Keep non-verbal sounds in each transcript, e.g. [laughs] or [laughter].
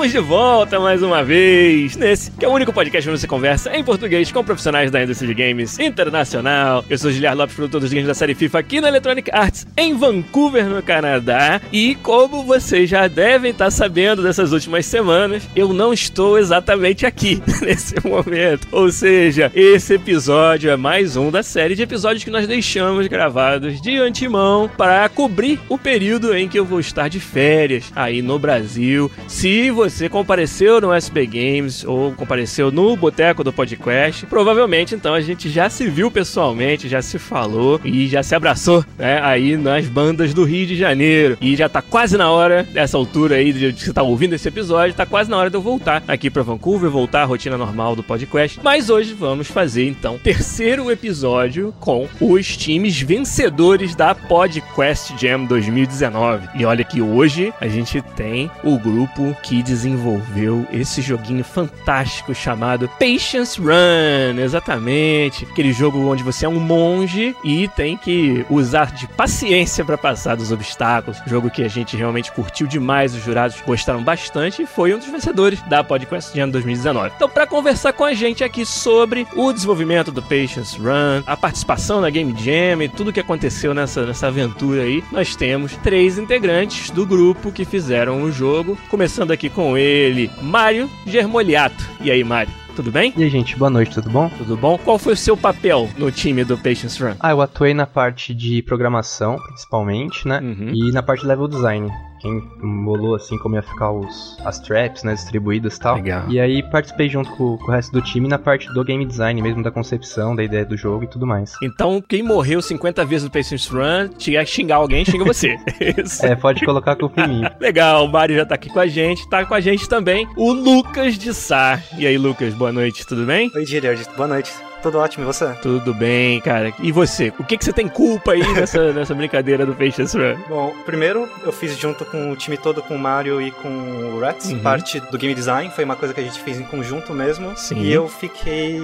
Estamos de volta mais uma vez nesse que é o único podcast onde você conversa em português com profissionais da indústria de games internacional. Eu sou Giliar Lopes, produtor dos games da série FIFA aqui na Electronic Arts em Vancouver, no Canadá. E como vocês já devem estar sabendo dessas últimas semanas, eu não estou exatamente aqui [laughs] nesse momento. Ou seja, esse episódio é mais um da série de episódios que nós deixamos gravados de antemão para cobrir o período em que eu vou estar de férias aí no Brasil. Se você compareceu no SB Games ou compareceu no Boteco do Podcast, provavelmente então a gente já se viu pessoalmente, já se falou e já se abraçou, né, aí nas bandas do Rio de Janeiro. E já tá quase na hora, dessa altura aí de você tá ouvindo esse episódio, tá quase na hora de eu voltar aqui para Vancouver, voltar à rotina normal do podcast. Mas hoje vamos fazer então terceiro episódio com os times vencedores da Podcast Jam 2019. E olha que hoje a gente tem o grupo que desenvolveu esse joguinho fantástico chamado Patience Run. Exatamente. Aquele jogo onde você é um monge e tem que usar de paciência para passar dos obstáculos. Jogo que a gente realmente curtiu demais, os jurados gostaram bastante e foi um dos vencedores da Podcast de ano 2019. Então, para conversar com a gente aqui sobre o desenvolvimento do Patience Run, a participação na Game Jam e tudo que aconteceu nessa, nessa aventura aí, nós temos três integrantes do grupo que fizeram o jogo. Começando aqui com ele, Mário Germoliato. E aí, Mário? Tudo bem? E aí, gente, boa noite, tudo bom? Tudo bom? Qual foi o seu papel no time do Patience Run? Ah, eu atuei na parte de programação, principalmente, né? Uhum. E na parte de level design. Quem bolou assim como ia ficar os, as traps, né, distribuídas e tal. Legal. E aí participei junto com, com o resto do time na parte do game design mesmo, da concepção, da ideia do jogo e tudo mais. Então, quem morreu 50 vezes no Patience Run, tiver que xingar alguém, xinga você. [laughs] Isso. É, pode colocar a culpa em mim. [laughs] Legal, o Mário já tá aqui com a gente. Tá com a gente também o Lucas de Sá. E aí, Lucas, boa noite, tudo bem? Oi, Giliard, boa noite. Tudo ótimo, e você? Tudo bem, cara. E você? O que, que você tem culpa aí nessa, [laughs] nessa brincadeira do Patience Run? Bom, primeiro eu fiz junto com o time todo, com o Mario e com o Rats, Uhum. parte do game design, foi uma coisa que a gente fez em conjunto mesmo. Sim. E eu fiquei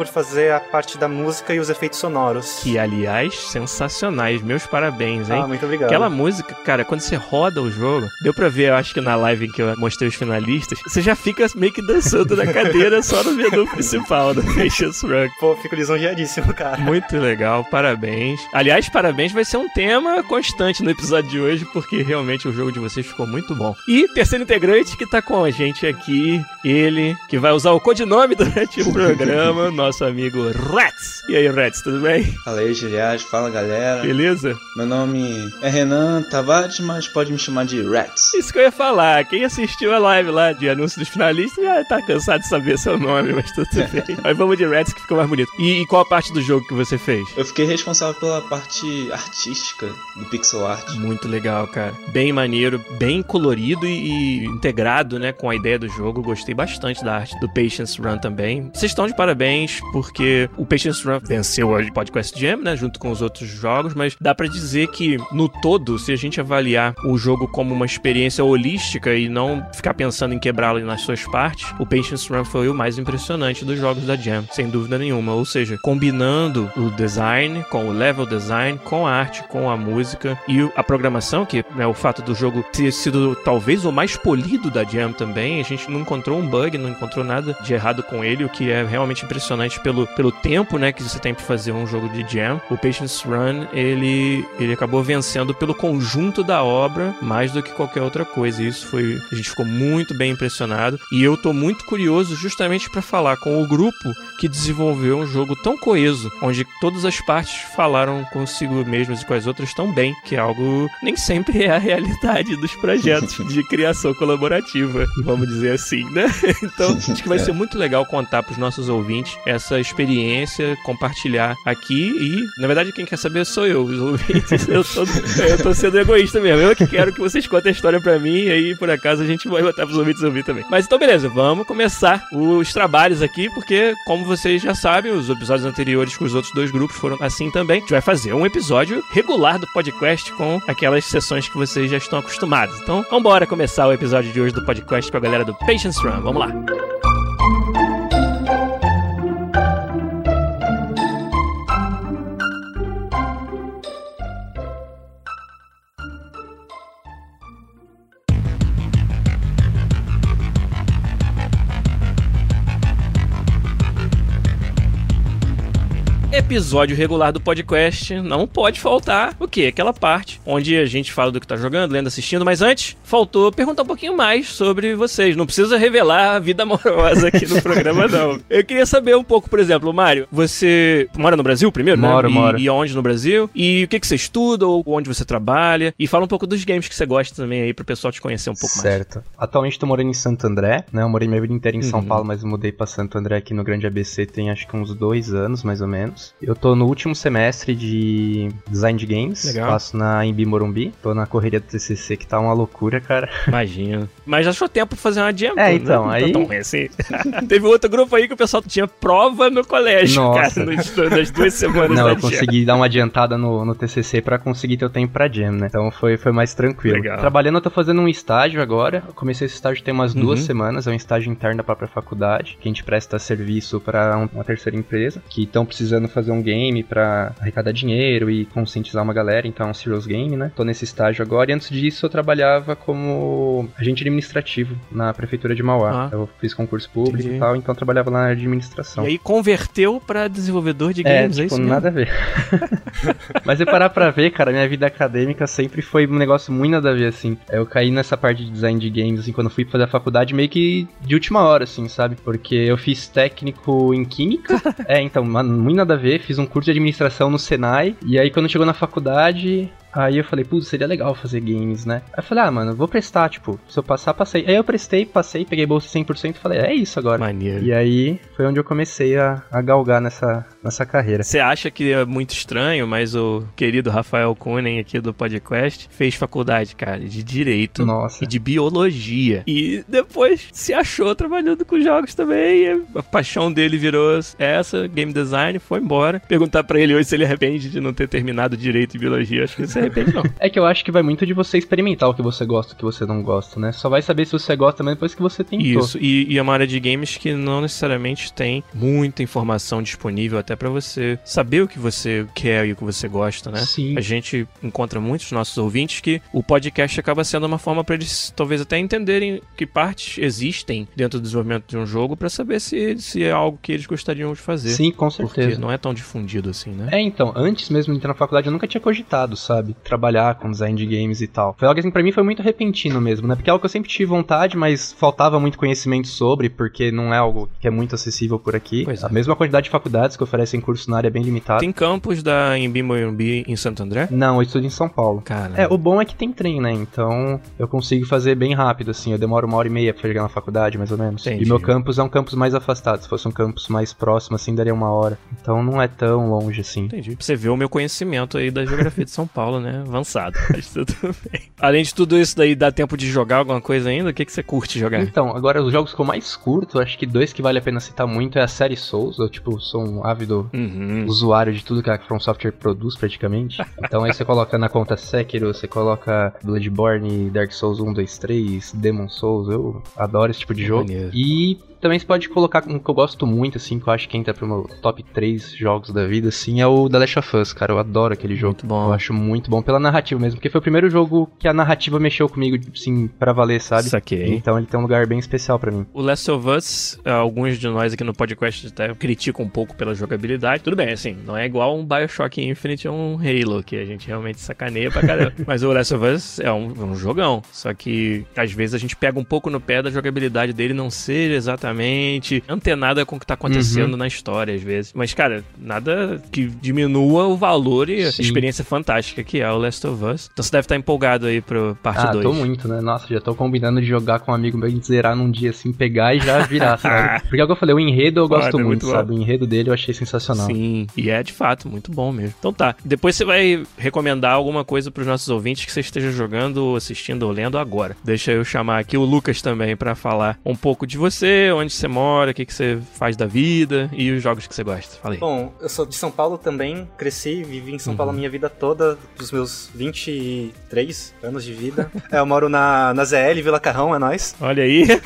por fazer a parte da música e os efeitos sonoros. Que, aliás, sensacionais. Meus parabéns, hein? Ah, muito obrigado. Aquela música, cara, quando você roda o jogo, deu pra ver, eu acho que na live em que eu mostrei os finalistas, você já fica meio que dançando na cadeira só no menu principal do [laughs] Patience Run. Pô, fico lisonjeadíssimo, cara. Muito legal, parabéns. Aliás, parabéns vai ser um tema constante no episódio de hoje, porque realmente o jogo de vocês ficou muito bom. E terceiro integrante que tá com a gente aqui, ele que vai usar o codinome [laughs] durante o programa, [laughs] nosso amigo Rats. E aí, Rats, tudo bem? Fala aí, Giliard. Fala, galera. Beleza? Meu nome é Renan Tavares, mas pode me chamar de Rats. Isso que eu ia falar. Quem assistiu a live lá de anúncio dos finalistas já tá cansado de saber seu nome, mas tudo [laughs] bem. Mas vamos de Rats que ficou mais bonito. E, e qual a parte do jogo que você fez? Eu fiquei responsável pela parte artística do pixel art. Muito legal, cara. Bem maneiro, bem colorido e, e integrado, né, com a ideia do jogo. Gostei bastante da arte do Patience Run também. Vocês estão de parabéns porque o Patience Run venceu a Podcast Jam, né, junto com os outros jogos, mas dá pra dizer que no todo, se a gente avaliar o jogo como uma experiência holística e não ficar pensando em quebrá-lo nas suas partes, o Patience Run foi o mais impressionante dos jogos da Jam, sem dúvida nenhuma. Ou seja, combinando o design com o level design, com a arte, com a música e a programação, que é o fato do jogo ter sido talvez o mais polido da Jam também. A gente não encontrou um bug, não encontrou nada de errado com ele, o que é realmente impressionante pelo, pelo tempo, né, que você tem pra fazer um jogo de Jam. O Patience Run, ele, ele acabou vencendo pelo conjunto da obra mais do que qualquer outra coisa. E isso foi. A gente ficou muito bem impressionado. E eu tô muito curioso justamente pra falar com o grupo que desenvolveu um jogo tão coeso, onde todas as partes falaram consigo mesmas e com as outras tão bem, que é algo nem sempre é a realidade dos projetos [laughs] de criação colaborativa, vamos dizer assim, né? [laughs] então, acho que vai ser muito legal contar pros nossos ouvintes essa experiência, compartilhar aqui e, na verdade, quem quer saber sou eu, os ouvintes. Eu, sou, eu tô sendo egoísta mesmo. Eu que quero que vocês contem a história pra mim e aí, por acaso, a gente vai botar pros ouvintes ouvir também. Mas então, beleza, vamos começar os trabalhos aqui, porque, como vocês já sabem, os episódios anteriores com os outros dois grupos foram assim também. A gente vai fazer um episódio regular do podcast com aquelas sessões que vocês já estão acostumados. Então, vambora começar o episódio de hoje do podcast com a galera do Patience Run. Vamos lá. Episódio regular do podcast, não pode faltar o quê? Aquela parte onde a gente fala do que tá jogando, lendo, assistindo, mas antes, faltou perguntar um pouquinho mais sobre vocês. Não precisa revelar a vida amorosa aqui no programa, não. [laughs] Eu queria saber um pouco, por exemplo, Mário, você mora no Brasil primeiro, moro, né? E, moro. E onde no Brasil? E o que, que você estuda, ou onde você trabalha? E fala um pouco dos games que você gosta também aí, pro pessoal te conhecer um pouco certo. mais. Certo. Atualmente tô morando em Santo André, né? Eu morei minha vida inteira em São Uhum. Paulo, mas mudei pra Santo André aqui no Grande ABC tem acho que uns dois anos, mais ou menos. Eu tô no último semestre de design de games. Legal. Faço na Embi Morumbi. Tô na correria do TCC que tá uma loucura, cara. Imagina. Mas achou tempo pra fazer uma jam? É, pô, então, não aí- Tá tão ruim assim. [laughs] Teve outro grupo aí que o pessoal tinha prova no colégio, Nossa. cara, nos- nas duas [laughs] semanas Não, eu jam. consegui dar uma adiantada no, no TCC pra conseguir ter o tempo pra jam, né? Então foi, foi mais tranquilo. Legal. Trabalhando, eu tô fazendo um estágio agora. Eu comecei esse estágio tem umas duas Uhum. semanas. É um estágio interno da própria faculdade, que a gente presta serviço pra um- uma terceira empresa, que estão precisando fazer um game pra arrecadar dinheiro e conscientizar uma galera. Então é um serious game, né? Tô nesse estágio agora. E antes disso, eu trabalhava como agente administrativo na prefeitura de Mauá. Ah. Eu fiz concurso público Entendi. e tal, então eu trabalhava lá na administração. E aí converteu pra desenvolvedor de É, games, é, tipo, isso mesmo? nada a ver. [laughs] Mas se parar pra ver, cara, minha vida acadêmica sempre foi um negócio muito nada a ver, assim. Eu caí nessa parte de design de games, assim, quando eu fui fazer a faculdade, meio que de última hora, assim, sabe? Porque eu fiz técnico em química. [laughs] é, então, mano, muito nada a ver. Fiz um curso de administração no Senai. E aí, quando chegou na faculdade, Aí eu falei, putz, seria legal fazer games, né? Aí eu falei, ah, mano, vou prestar, tipo, se eu passar, passei. Aí eu prestei, passei, peguei bolsa 100% e falei, é isso agora. Maneiro. E aí foi onde eu comecei a, a galgar nessa, nessa carreira. Você acha que é muito estranho, mas o querido Rafael Kunen aqui do podcast fez faculdade, cara, de Direito Nossa. e de Biologia. E depois se achou trabalhando com jogos também. A paixão dele virou essa, Game Design, foi embora. Perguntar pra ele hoje se ele arrepende de não ter terminado Direito e Biologia. Acho que se arrepende não. É que eu acho que vai muito de você experimentar o que você gosta e o que você não gosta, né? Só vai saber se você gosta mesmo depois que você tentou. Isso, e, e é uma área de games que não necessariamente tem muita informação disponível até pra você saber o que você quer e o que você gosta, né? Sim. A gente encontra muitos nossos ouvintes que o podcast acaba sendo uma forma pra eles talvez até entenderem que partes existem dentro do desenvolvimento de um jogo pra saber se, se é algo que eles gostariam de fazer. Sim, com Porque certeza. não é tão difundido assim, né? É, então, antes mesmo de entrar na faculdade eu nunca tinha cogitado, sabe? Trabalhar com design de games e tal. Foi algo assim, pra mim foi muito repentino mesmo, né? Porque é algo que eu sempre tive vontade, mas faltava muito conhecimento sobre, porque não é algo que é muito acessível por aqui. É. A mesma quantidade de faculdades que oferecem curso na área é bem limitada. Tem campus da Embi em Santo André? Não, eu estudo em São Paulo. Cara, É, o bom é que tem trem, né? Então eu consigo fazer bem rápido, assim. Eu demoro uma hora e meia pra chegar na faculdade, mais ou menos. Entendi. E meu campus é um campus mais afastado. Se fosse um campus mais próximo, assim, daria uma hora. Então não é tão longe assim. Entendi. Pra você ver o meu conhecimento aí da geografia de São Paulo, né? Avançado. [laughs] Mas tudo bem. Além de tudo isso daí, dá tempo de jogar alguma coisa ainda? O que, que você curte jogar? Então, agora os jogos que eu mais curto, acho que dois que vale a pena citar muito é a série Souls. Eu, tipo, sou um ávido Uhum. usuário de tudo que a From Software produz, praticamente. [laughs] Então aí você coloca na conta Sekiro, você coloca Bloodborne, Dark Souls 1, 2, 3, Demon Souls. Eu adoro esse tipo de jogo. Maneiro. E também você pode colocar um que eu gosto muito, assim, que eu acho que entra pro meu top 3 jogos da vida, assim, é o The Last of Us, cara. Eu adoro aquele jogo. Muito bom. Eu acho muito bom pela narrativa mesmo, porque foi o primeiro jogo que a narrativa mexeu comigo, assim, pra valer, sabe? Saquei. Então ele tem um lugar bem especial pra mim. O Last of Us, eh, alguns de nós aqui no podcast até criticam um pouco pela jogabilidade. Tudo bem, assim, não é igual um Bioshock Infinite ou um Halo, que a gente realmente sacaneia pra caramba. [laughs] Mas o Last of Us é um, é um jogão. Só que às vezes a gente pega um pouco no pé da jogabilidade dele não ser completamente antenada com o que tá acontecendo na história, às vezes. Mas, cara, nada que diminua o valor e a Sim. experiência fantástica que é o Last of Us. Então você deve estar empolgado aí pro parte Ah, 2. tô muito, né? Nossa, já tô combinando de jogar com um amigo meu e zerar num dia assim, pegar e já virar, [laughs] sabe? Porque é o que eu falei, o enredo eu gosto muito muito, bom. sabe? O enredo dele eu achei sensacional. Sim, e é de fato muito bom mesmo. Então tá. Depois você vai recomendar alguma coisa pros nossos ouvintes que você esteja jogando, assistindo ou lendo agora. Deixa eu chamar aqui o Lucas também pra falar um pouco de você, onde você mora, o que, que você faz da vida e os jogos que você gosta. Fala aí. Bom, eu sou de São Paulo também, cresci, vivi em São Paulo a minha vida toda, dos meus 23 anos de vida. É, eu moro na, na ZL, Vila Carrão, é nóis. Olha aí. [laughs]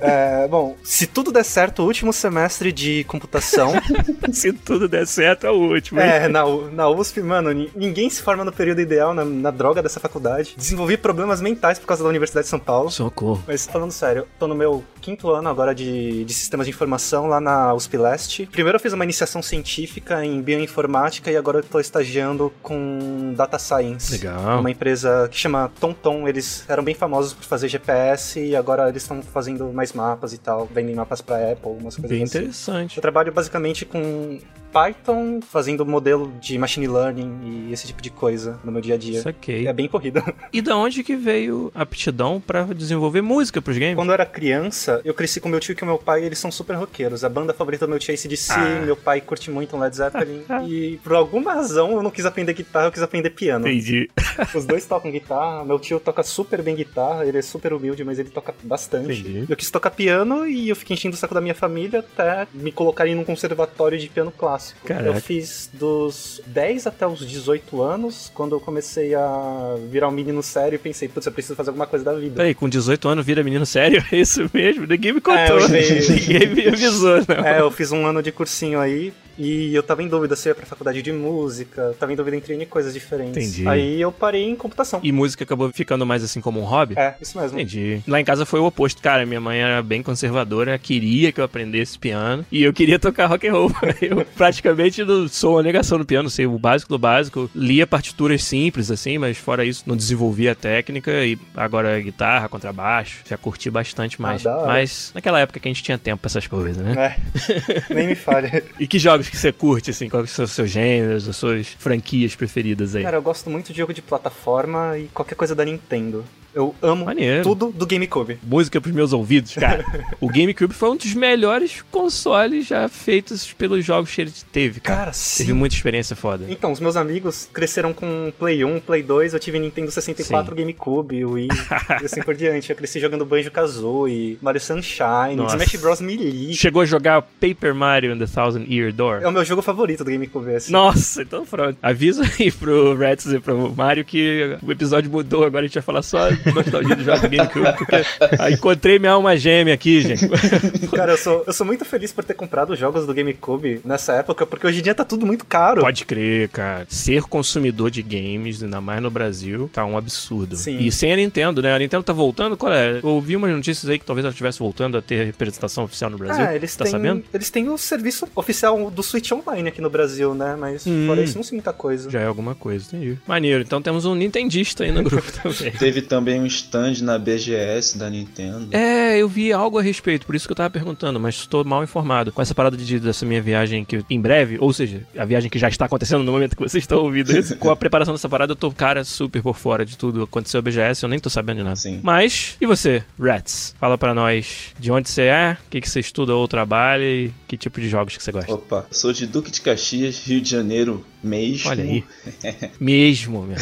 É, bom, se tudo der certo, o último semestre de computação. [laughs] Se tudo der certo, é o último. hein? é, na, na USP, mano, ni- ninguém se forma no período ideal, na, na droga dessa faculdade. Desenvolvi problemas mentais por causa da Universidade de São Paulo. Socorro. Mas falando sério, tô no meu quinto ano agora de, de sistemas de informação lá na USP Leste. Primeiro eu fiz uma iniciação científica em bioinformática e agora eu tô estagiando com Data Science. Legal. Uma empresa que chama TomTom, eles eram bem famosos por fazer GPS e agora eles estão fazendo mais mapas e tal, vendem mapas pra Apple, umas coisas Bem assim. interessante. Eu trabalho basicamente com Python, fazendo modelo de machine learning e esse tipo de coisa no meu dia a dia. Saquei. É bem corrida. [laughs] E da onde que veio a aptidão pra desenvolver música pros games? Quando eu era criança, eu cresci com meu tio e com meu pai, eles são super roqueiros. A banda favorita do meu tio é ACDC, Ah. meu pai curte muito um Led Zeppelin. [laughs] e por alguma razão eu não quis aprender guitarra, eu quis aprender piano. Entendi. [laughs] Os dois tocam guitarra, meu tio toca super bem guitarra, ele é super humilde, mas ele toca bastante. Entendi. Eu quis tocar piano e eu fiquei enchendo o saco da minha família até me colocarem num conservatório de piano clássico. Caraca. Eu fiz dos 10 até os 18 anos, quando eu comecei a virar um menino sério e pensei, putz, eu preciso fazer alguma coisa da vida. Peraí, com 18 anos vira menino sério? [laughs] É isso mesmo? Ninguém me contou. É, eu. Ninguém me avisou, não. É, eu fiz um ano de cursinho aí e eu tava em dúvida se eu ia pra faculdade de música, tava em dúvida entre N coisas diferentes. Entendi. Aí eu parei em computação. E música acabou ficando mais assim como um hobby? É, isso mesmo. Entendi. Lá em casa foi o oposto, cara. Minha mãe era bem conservadora, queria que eu aprendesse piano e eu queria tocar rock and roll. [laughs] Eu praticamente não sou uma negação no piano, sei o básico do básico. Lia partituras simples, assim, mas fora isso, não desenvolvia a técnica e agora guitarra, contrabaixo, já curti bastante mais. Ah, da hora. mas naquela época que a gente tinha tempo pra essas coisas, né? É, [laughs] nem me falha. E que jogos que você curte, assim? Quais são os seus gêneros, as suas franquias preferidas aí? Cara, eu gosto muito de jogo de plataforma e qualquer coisa da Nintendo. Eu amo Maneiro. tudo do GameCube. música pros meus ouvidos, cara. [laughs] o GameCube foi um dos melhores consoles já feitos pelos jogos que ele teve, cara. Cara, Teve sim. muita experiência foda. Então, os meus amigos cresceram com Play 1, Play 2, eu tive Nintendo 64, GameCube, Wii [laughs] e assim por diante. Eu cresci jogando Banjo-Kazooie, Mario Sunshine, Nossa. Smash Bros. Melee. Chegou a jogar Paper Mario and the Thousand Year Door? É o meu jogo favorito do GameCube, esse. Nossa, então pronto. Avisa aí pro Reds e pro Mario que o episódio mudou, agora a gente vai falar só [laughs] nostalgia do jogo do GameCube, porque ah, encontrei minha alma gêmea aqui, gente. [laughs] Cara, eu sou, eu sou muito feliz por ter comprado os jogos do GameCube nessa época, porque hoje em dia tá tudo muito caro. Pode crer, cara. Ser consumidor de games, ainda mais no Brasil, tá um absurdo. Sim. E sem a Nintendo, né? A Nintendo tá voltando, qual é? Eu ouvi umas notícias aí que talvez ela estivesse voltando a ter representação oficial no Brasil. Ah, eles tá têm, sabendo? eles têm o serviço oficial do Switch Online aqui no Brasil, né? Mas Hum. fora isso, não sei muita coisa. Já é alguma coisa, entendi. Maneiro, então temos um Nintendista aí no grupo [laughs] também. Teve também um stand na BGS da Nintendo. É, eu vi algo a respeito, por isso que eu tava perguntando, mas estou mal informado. Com essa parada de, dessa minha viagem que em breve, ou seja, a viagem que já está acontecendo no momento que vocês estão ouvindo isso, [laughs] com a preparação dessa parada, eu tô, cara, super por fora de tudo. Aconteceu a BGS, eu nem tô sabendo de nada. Sim. Mas, e você, Rats? Fala pra nós de onde você é, o que, que você estuda ou trabalha e que tipo de jogos que você gosta. Opa, sou de Duque de Caxias, Rio de Janeiro mesmo. Olha aí. [laughs] Mesmo, meu.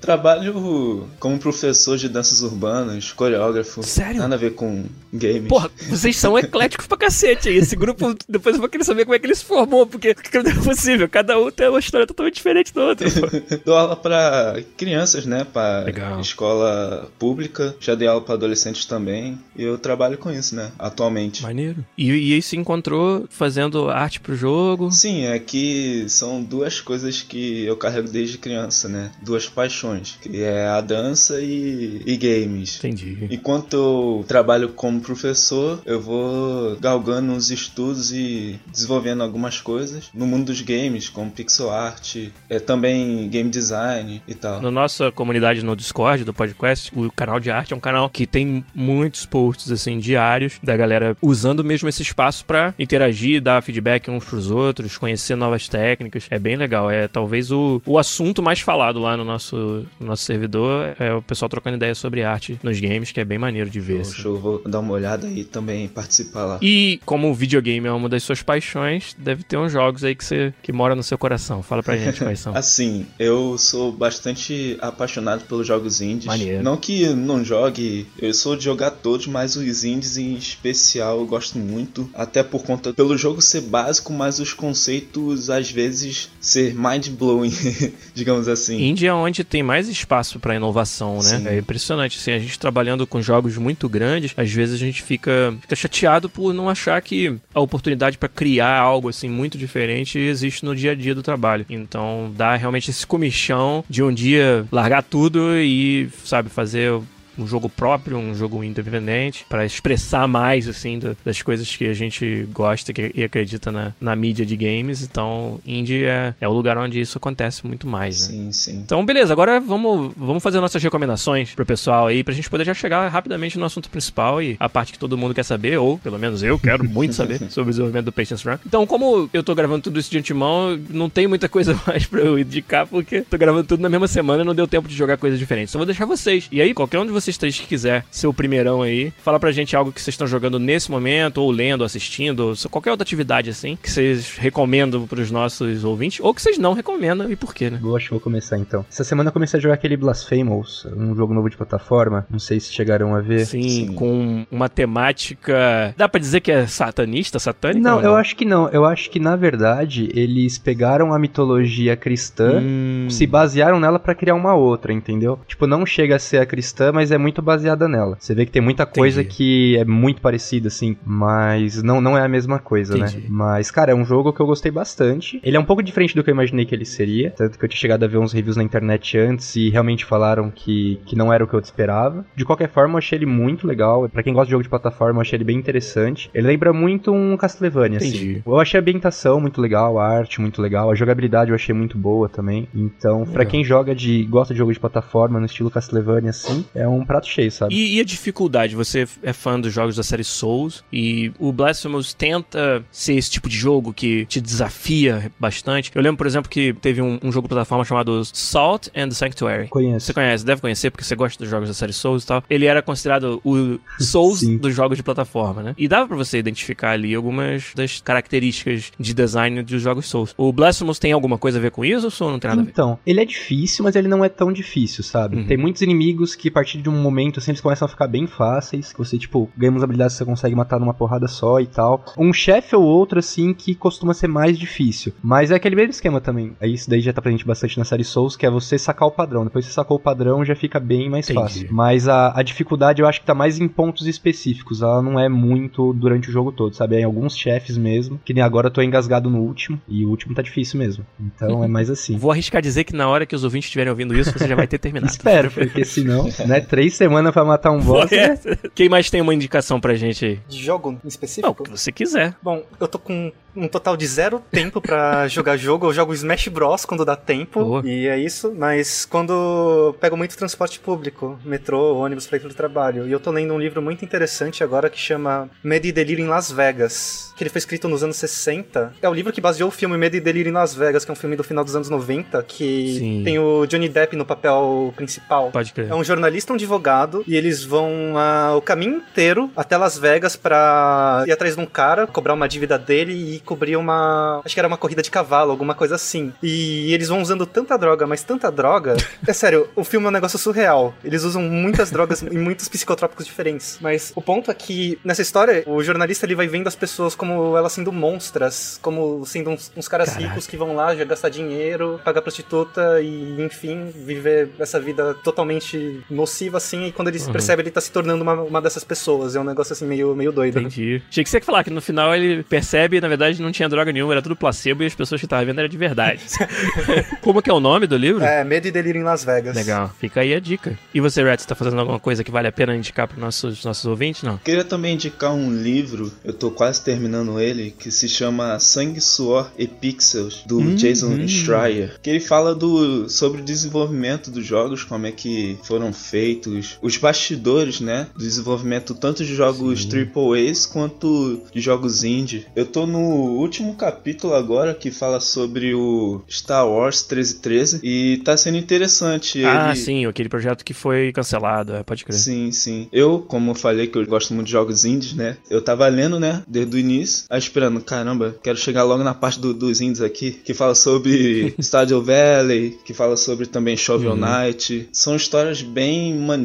Trabalho como professor de danças urbanas, coreógrafo. Sério? Nada a ver com games. Porra, vocês são ecléticos pra cacete aí. Esse grupo, depois eu vou querer saber como é que ele se formou, porque não é possível. Cada um tem uma história totalmente diferente do outro. [laughs] Dou aula pra crianças, né? Pra Legal. escola pública. Já dei aula pra adolescentes também. E eu trabalho com isso, né? Atualmente. Maneiro. E, e aí se encontrou fazendo arte pro jogo. Sim, é que são duas coisas que eu carrego desde criança, né? Duas paixões, que é a dança e, e games. Entendi. Enquanto eu trabalho como professor, eu vou galgando os estudos e desenvolvendo algumas coisas no mundo dos games, como pixel art, é, também game design e tal. Na nossa comunidade no Discord do podcast, o canal de arte é um canal que tem muitos posts assim diários da galera usando mesmo esse espaço para interagir, dar feedback uns pros outros, conhecer novas técnicas. É bem legal. É talvez o, o assunto mais falado lá no nosso, no nosso servidor é o pessoal trocando ideias sobre arte nos games, que é bem maneiro de ver. assim. Show, vou dar uma olhada aí também participar lá. E como o videogame é uma das suas paixões, deve ter uns jogos aí que você que mora no seu coração. Fala pra gente quais são. [laughs] Assim, eu sou bastante apaixonado pelos jogos indies. Maneiro. Não que não jogue, eu sou de jogar todos, mas os indies em especial eu gosto muito. Até por conta pelo jogo ser básico, mas os conceitos às vezes ser mind-blowing, [laughs] digamos assim. Indie é onde tem mais espaço pra inovação, né? Sim. É impressionante. Assim, a gente trabalhando com jogos muito grandes, às vezes a gente fica, fica chateado por não achar que a oportunidade pra criar algo assim muito diferente existe no dia a dia do trabalho. Então dá realmente esse comichão de um dia largar tudo e, sabe, fazer um jogo próprio, um jogo independente, pra expressar mais, assim, do- das coisas que a gente gosta que- e acredita na, na mídia de games. Então, indie é, é o lugar onde isso acontece muito mais, né? Sim, sim. Então, beleza, agora vamos, vamos fazer nossas recomendações pro pessoal aí, pra gente poder já chegar rapidamente no assunto principal e a parte que todo mundo quer saber, ou pelo menos eu quero muito saber [laughs] sobre o desenvolvimento do Patience Run. Então, como eu tô gravando tudo isso de antemão, não tem muita coisa [laughs] mais pra eu indicar, porque tô gravando tudo na mesma semana e não deu tempo de jogar coisas diferentes. Então, vou deixar vocês. E aí, qualquer um de vocês três que quiser ser o primeirão aí, fala pra gente algo que vocês estão jogando nesse momento, ou lendo, ou assistindo, ou qualquer outra atividade assim, que vocês recomendam pros nossos ouvintes, ou que vocês não recomendam e por quê, né? Eu acho que vou começar então. Essa semana eu comecei a jogar aquele Blasphemous, um jogo novo de plataforma. Não sei se chegaram a ver. Sim, Sim. com uma temática. Dá pra dizer que é satanista, satânica? Não, ou eu acho que não. Eu acho que na verdade eles pegaram a mitologia cristã, Hum, se basearam nela pra criar uma outra, entendeu? Tipo, não chega a ser a cristã, mas é muito baseada nela. Você vê que tem muita coisa Entendi. que é muito parecida, assim, mas não, não é a mesma coisa, Entendi. né? Mas, cara, é um jogo que eu gostei bastante. Ele é um pouco diferente do que eu imaginei que ele seria, tanto que eu tinha chegado a ver uns reviews na internet antes e realmente falaram que, que não era o que eu esperava. De qualquer forma, eu achei ele muito legal. Pra quem gosta de jogo de plataforma, eu achei ele bem interessante. Ele lembra muito um Castlevania, Entendi. assim. Eu achei a ambientação muito legal, a arte muito legal, a jogabilidade eu achei muito boa também. Então, pra Legal. quem joga de gosta de jogo de plataforma no estilo Castlevania assim, é um prato cheio, sabe? E, e a dificuldade? Você é fã dos jogos da série Souls e o Blasphemous tenta ser esse tipo de jogo que te desafia bastante. Eu lembro, por exemplo, que teve um, um jogo de plataforma chamado Salt and the Sanctuary. Conheço. Você conhece, deve conhecer, porque você gosta dos jogos da série Souls e tal. Ele era considerado o [laughs] Souls Sim. dos jogos de plataforma, né? E dava pra você identificar ali algumas das características de design dos jogos Souls. O Blasphemous tem alguma coisa a ver com isso ou não tem nada a ver? Então, ele é difícil, mas ele não é tão difícil, sabe? Uhum. Tem muitos inimigos que a partir de um momento assim eles começam a ficar bem fáceis, que você tipo ganha umas habilidades que você consegue matar numa porrada só e tal. Um chefe ou outro assim que costuma ser mais difícil, mas é aquele mesmo esquema também. Aí isso daí já tá presente bastante na série Souls, que é você sacar o padrão. Depois que você sacou o padrão, já fica bem mais Entendi. fácil. Mas a, a dificuldade eu acho que tá mais em pontos específicos. Ela não é muito durante o jogo todo, sabe? É em alguns chefes mesmo. Que nem agora eu tô engasgado no último. E o último tá difícil mesmo. Então é mais assim. Vou arriscar dizer que na hora que os ouvintes estiverem ouvindo isso, você já vai ter [laughs] terminado. Espero, porque senão, né? Três semanas pra matar um boss. É. né? [laughs] Quem mais tem uma indicação pra gente aí? De jogo em Não, o específico? que você quiser. Bom, eu tô com um total de zero tempo pra [laughs] jogar jogo. Eu jogo Smash Bros quando dá tempo. Boa. E é isso. Mas quando pego muito transporte público, metrô, ônibus pra ir pro trabalho. E eu tô lendo um livro muito interessante agora que chama Medo e Delírio em Las Vegas. Que ele foi escrito nos anos 60. É o livro que baseou o filme Medo e Delírio em Las Vegas, que é um filme do final dos anos 90, que Sim. tem o Johnny Depp no papel principal. Pode crer. É um jornalista um advogado, e eles vão ah, o caminho inteiro até Las Vegas pra ir atrás de um cara, cobrar uma dívida dele e cobrir uma. Acho que era uma corrida de cavalo, alguma coisa assim. E eles vão usando tanta droga, mas tanta droga. [laughs] É sério, o filme é um negócio surreal. Eles usam muitas drogas e muitos psicotrópicos diferentes. Mas o ponto é que, nessa história, o jornalista ele vai vendo as pessoas como elas sendo monstras, como sendo uns, uns caras Caraca. ricos que vão lá já gastar dinheiro, pagar prostituta e, enfim, viver essa vida totalmente nociva assim, e quando ele uhum. percebe, ele tá se tornando uma, uma dessas pessoas. É um negócio assim meio, meio doido. Entendi. Achei que você ia falar que no final ele percebe, na verdade, não tinha droga nenhuma, era tudo placebo e as pessoas que estavam vendo era de verdade. [laughs] Como que é o nome do livro? É, Medo e Delírio em Las Vegas. Legal. Fica aí a dica. E você, Red, tá fazendo alguma coisa que vale a pena indicar para nossos, nossos ouvintes, não? Queria também indicar um livro, eu tô quase terminando ele, que se chama Sangue, Suor e Pixels, do hum, Jason hum. Schreier. Que ele fala do, sobre o desenvolvimento dos jogos, como é que foram feitos, os bastidores, né? Do desenvolvimento tanto de jogos Triple A's quanto de jogos indie. Eu tô no último capítulo agora que fala sobre o Star Wars 1313 e tá sendo interessante. Ah, ele... sim, aquele projeto que foi cancelado, é, pode crer. Sim, sim. Eu, como eu falei que eu gosto muito de jogos indies, né? Eu tava lendo, né, desde o início, aí esperando, caramba, quero chegar logo na parte do, dos indies aqui, que fala sobre [laughs] Stardew Valley, que fala sobre também Shovel uhum. Knight. São histórias bem maneiras,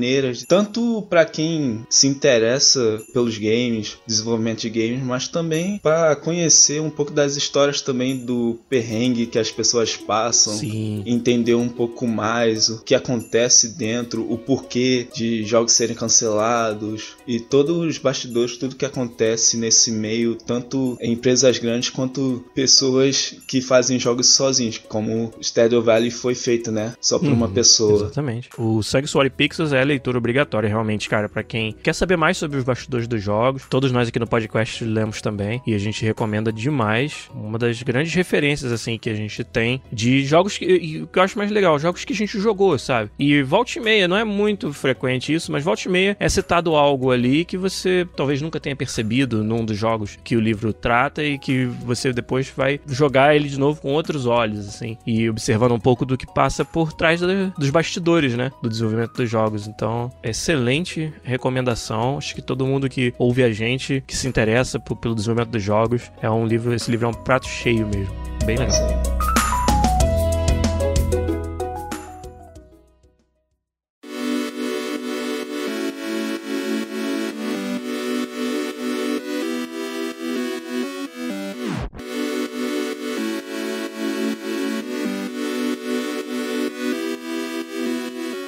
tanto para quem se interessa pelos games, desenvolvimento de games, mas também para conhecer um pouco das histórias também do perrengue que as pessoas passam, Sim. entender um pouco mais o que acontece dentro, o porquê de jogos serem cancelados e todos os bastidores, tudo que acontece nesse meio, tanto em empresas grandes quanto pessoas que fazem jogos sozinhos, como Stardew Valley foi feito, né? Só por uhum, uma pessoa. Exatamente. O e Pixels é leitura obrigatória, realmente, cara, para quem quer saber mais sobre os bastidores dos jogos. Todos nós aqui no podcast lemos também e a gente recomenda demais. Uma das grandes referências, assim, que a gente tem de jogos que, e, que eu acho mais legal, jogos que a gente jogou, sabe? E volta e meia, não é muito frequente isso, mas volta e meia é citado algo ali que você talvez nunca tenha percebido num dos jogos que o livro trata e que você depois vai jogar ele de novo com outros olhos, assim, e observando um pouco do que passa por trás dos bastidores, né? Do desenvolvimento dos jogos. Então, excelente recomendação. Acho que todo mundo que ouve a gente, que se interessa pelo desenvolvimento dos jogos, é um livro, esse livro é um prato cheio mesmo. Bem legal.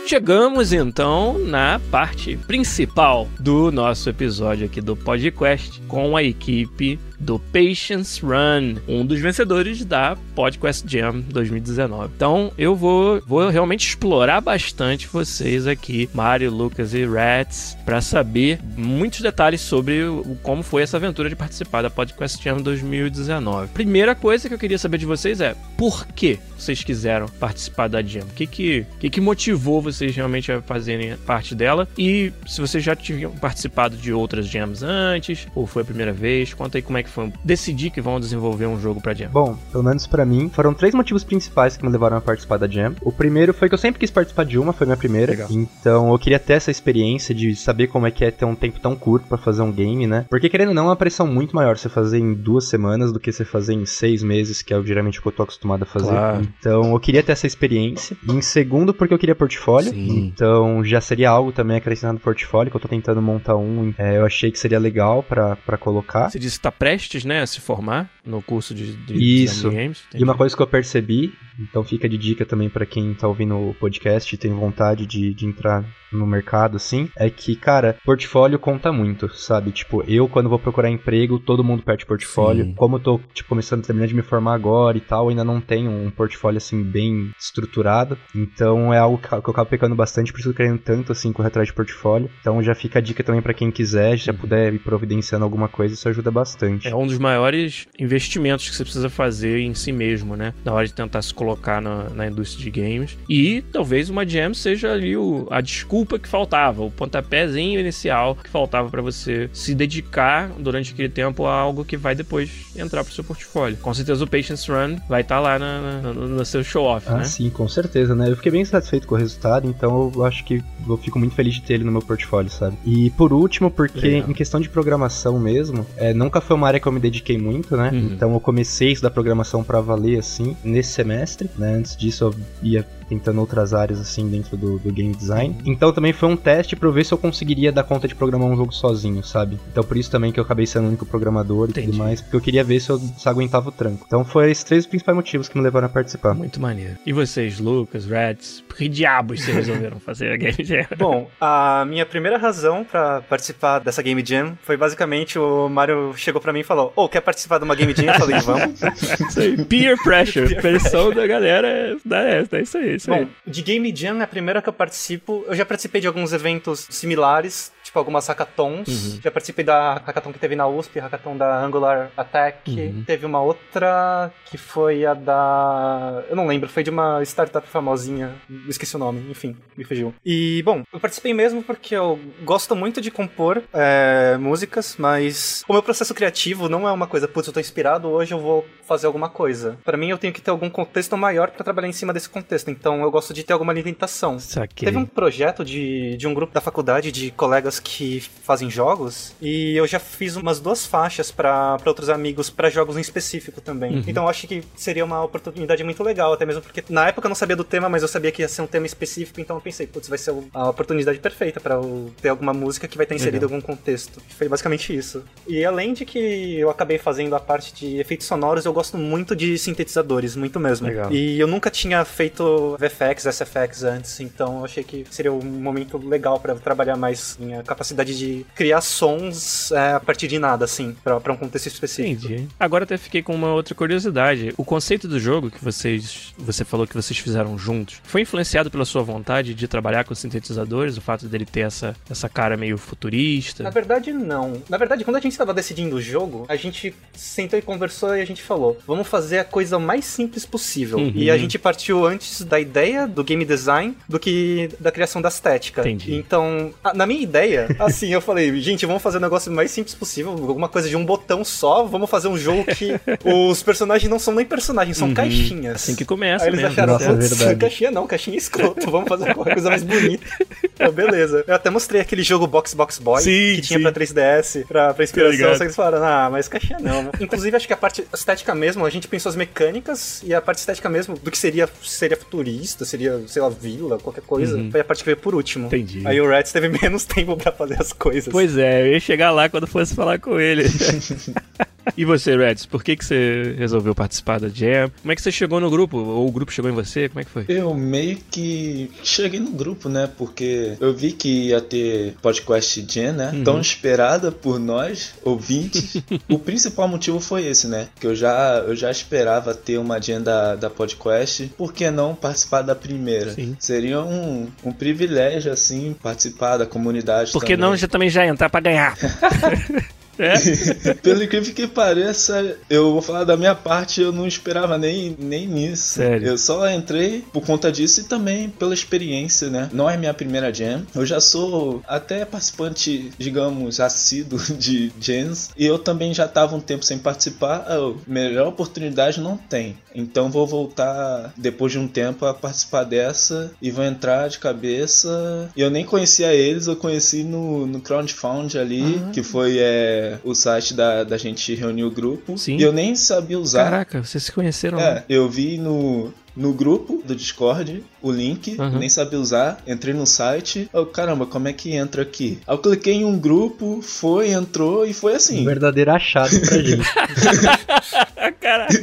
Chegamos então na parte principal do nosso episódio aqui do podcast com a equipe do Patience Run, um dos vencedores da Podcast Jam 2019. Então eu vou, vou realmente explorar bastante vocês aqui, Mário, Lucas e Rats, para saber muitos detalhes sobre o, como foi essa aventura de participar da Podcast Jam 2019. Primeira coisa que eu queria saber de vocês é por que vocês quiseram participar da Jam? O que que, que, que motivou vocês realmente a fazerem parte dela? E se vocês já tinham participado de outras Jams antes, ou foi a primeira vez, conta aí como é que que foi decidir que vão desenvolver um jogo pra Jam? Bom, pelo menos para mim, foram três motivos principais que me levaram a participar da Jam. O primeiro foi que eu sempre quis participar de uma, foi minha primeira. Legal. Então eu queria ter essa experiência de saber como é que é ter um tempo tão curto para fazer um game, né? Porque querendo ou não, é uma pressão muito maior você fazer em duas semanas do que você fazer em seis meses, que é geralmente o que eu tô acostumado a fazer. Claro. Então eu queria ter essa experiência. E em segundo, porque eu queria portfólio. Sim. Então já seria algo também acrescentado no portfólio, que eu tô tentando montar um. É, eu achei que seria legal para colocar. Você disse que tá prestes prestes, né, a se formar no curso de, de Isso. Games. E uma coisa que eu percebi, então fica de dica também para quem tá ouvindo o podcast e tem vontade de, de entrar no mercado, assim, é que, cara, portfólio conta muito, sabe? Tipo, eu, quando vou procurar emprego, todo mundo pede portfólio. Sim. Como eu tô, tipo, começando a terminar de me formar agora e tal, ainda não tenho um portfólio, assim, bem estruturado. Então, é algo que eu acabo pecando bastante, por isso eu querendo tanto, assim, correr atrás de portfólio. Então, já fica a dica também para quem quiser, já puder ir providenciando alguma coisa, isso ajuda bastante. É um dos maiores investimentos que você precisa fazer em si mesmo, né? Na hora de tentar se colocar na, na indústria de games. E talvez uma jam seja ali o, a desculpa que faltava, o pontapézinho inicial que faltava para você se dedicar durante aquele tempo a algo que vai depois entrar pro seu portfólio. Com certeza o Patience Run vai estar tá lá na, na, no seu show-off, ah, né? Sim, com certeza, né? Eu fiquei bem satisfeito com o resultado, então eu acho que eu fico muito feliz de ter ele no meu portfólio, sabe? E por último, porque Legal. em questão de programação mesmo, é, nunca foi uma área que eu me dediquei muito, né? Uhum. Então eu comecei a estudar programação para valer, assim, nesse semestre, né? Antes disso eu ia tentando outras áreas assim dentro do, do game design. Então também foi um teste pra eu ver se eu conseguiria dar conta de programar um jogo sozinho, sabe? Então por isso também que eu acabei sendo o único programador e Entendi. tudo mais, porque eu queria ver se eu se aguentava o tranco. Então foi esses três principais motivos que me levaram a participar. Muito maneiro. E vocês, Lucas, Rats, por que diabos vocês resolveram fazer a Game Jam? [laughs] Bom, a minha primeira razão pra participar dessa Game Jam foi basicamente o Mario chegou pra mim e falou: Ô, quer participar de uma Game Jam? Eu falei: Vamos. [laughs] Isso aí, peer pressure, [laughs] pressão da galera, é, é isso aí, isso aí. Bom, de Game Jam é a primeira que eu participo. Eu já participei de alguns eventos similares, tipo algumas hackathons. Uhum. Já participei da hackathon que teve na USP, hackathon da Angular Attack. Uhum. Teve uma outra que foi a da. Eu não lembro, foi de uma startup famosinha. Esqueci o nome, enfim, me fugiu. E, bom, eu participei mesmo porque eu gosto muito de compor é, músicas, mas o meu processo criativo não é uma coisa, putz, eu tô inspirado, hoje eu vou fazer alguma coisa. Pra mim, eu tenho que ter algum contexto maior pra trabalhar em cima desse contexto. Então, eu gosto de ter alguma limitação. Saquei. Teve um projeto de, de um grupo da faculdade de colegas que fazem jogos e eu já fiz umas duas faixas pra pra outros amigos pra jogos em específico também. Uhum. Então eu acho que seria uma oportunidade muito legal, até mesmo porque na época eu não sabia do tema, mas eu sabia que ia ser um tema específico, então eu pensei, putz, vai ser a oportunidade perfeita pra eu ter alguma música que vai estar inserida em algum contexto. Foi basicamente isso. E além de que eu acabei fazendo a parte de efeitos sonoros, eu gosto muito de sintetizadores, muito mesmo. Legal. E eu nunca tinha feito VFX, SFX antes, então eu achei que seria um momento legal pra trabalhar mais minha capacidade de criar sons é, a partir de nada, assim, pra pra um contexto específico. Entendi. Agora até fiquei com uma outra curiosidade. O conceito do jogo que vocês, você falou que vocês fizeram juntos, foi influenciado pela sua vontade de trabalhar com sintetizadores, o fato dele ter essa, essa cara meio Na futurista? verdade, não. Na verdade, quando a gente estava decidindo o jogo, a gente sentou e conversou e a gente falou: vamos fazer a coisa mais simples possível. Uhum. E a gente partiu antes da ideia do game design do que da criação da estética. Entendi. Então, a- na minha ideia, assim, eu falei: gente, vamos fazer o negócio mais simples possível, alguma coisa de um botão só. Vamos fazer um jogo que [laughs] os personagens não são nem personagens, são Uhum. caixinhas. Assim que começa Aí eles mesmo. acharam, Nossa, é putz, verdade. caixinha não, caixinha é escroto, [laughs] vamos fazer uma coisa mais bonita. Então, beleza. Eu até mostrei aquele jogo Box Box Boy, Sim, que tinha sim. pra 3DS, pra, pra inspiração, só que eles falaram, ah, mas caixinha não. Inclusive, acho que a parte estética mesmo, a gente pensou as mecânicas, e a parte estética mesmo, do que seria, seria futurista, seria, sei lá, vila, qualquer coisa, Uhum. foi a parte que veio por último. Entendi. Aí o Reds teve [laughs] menos tempo pra fazer as coisas. Pois é, eu ia chegar lá quando fosse falar com ele. [laughs] e você, Reds, por que, que você resolveu participar da Jam? Como é que você chegou no grupo? Ou o grupo chegou em você? Como é que foi? Eu meio que cheguei no grupo, né? Porque eu vi que ia ter podcast Jam, né? Uhum. Tão esperada por nós, ouvintes. [laughs] o principal motivo foi esse, né? Que eu já, eu já esperava ter uma Jam da, da podcast. Por que não participar da primeira? Sim. Seria um, um privilégio, assim, participar da comunidade. Por que não já também já entrar pra ganhar? [laughs] é? [laughs] Pelo incrível que pareça, eu vou falar da minha parte, eu não esperava nem, nem nisso. Sério? Eu só entrei por conta disso e também pela experiência, né? Não é minha primeira jam. Eu já sou até participante, digamos, assíduo [laughs] de jams. E eu também já tava um tempo sem participar. Eu, melhor oportunidade não tem. Então vou voltar depois de um tempo a participar dessa e vou entrar de cabeça. E eu nem conhecia eles, eu conheci no, no crowdfund ali, Ah. que foi é, o site da, da gente reunir o grupo. Sim. E eu nem sabia usar. Caraca, vocês se conheceram lá. É, eu vi no, no grupo do Discord o link, Uhum. nem sabia usar, entrei no site, eu, caramba, como é que entra aqui? Aí eu cliquei em um grupo, foi, entrou e foi Um assim. verdadeiro achado pra [laughs] gente. [laughs] [laughs] Caraca,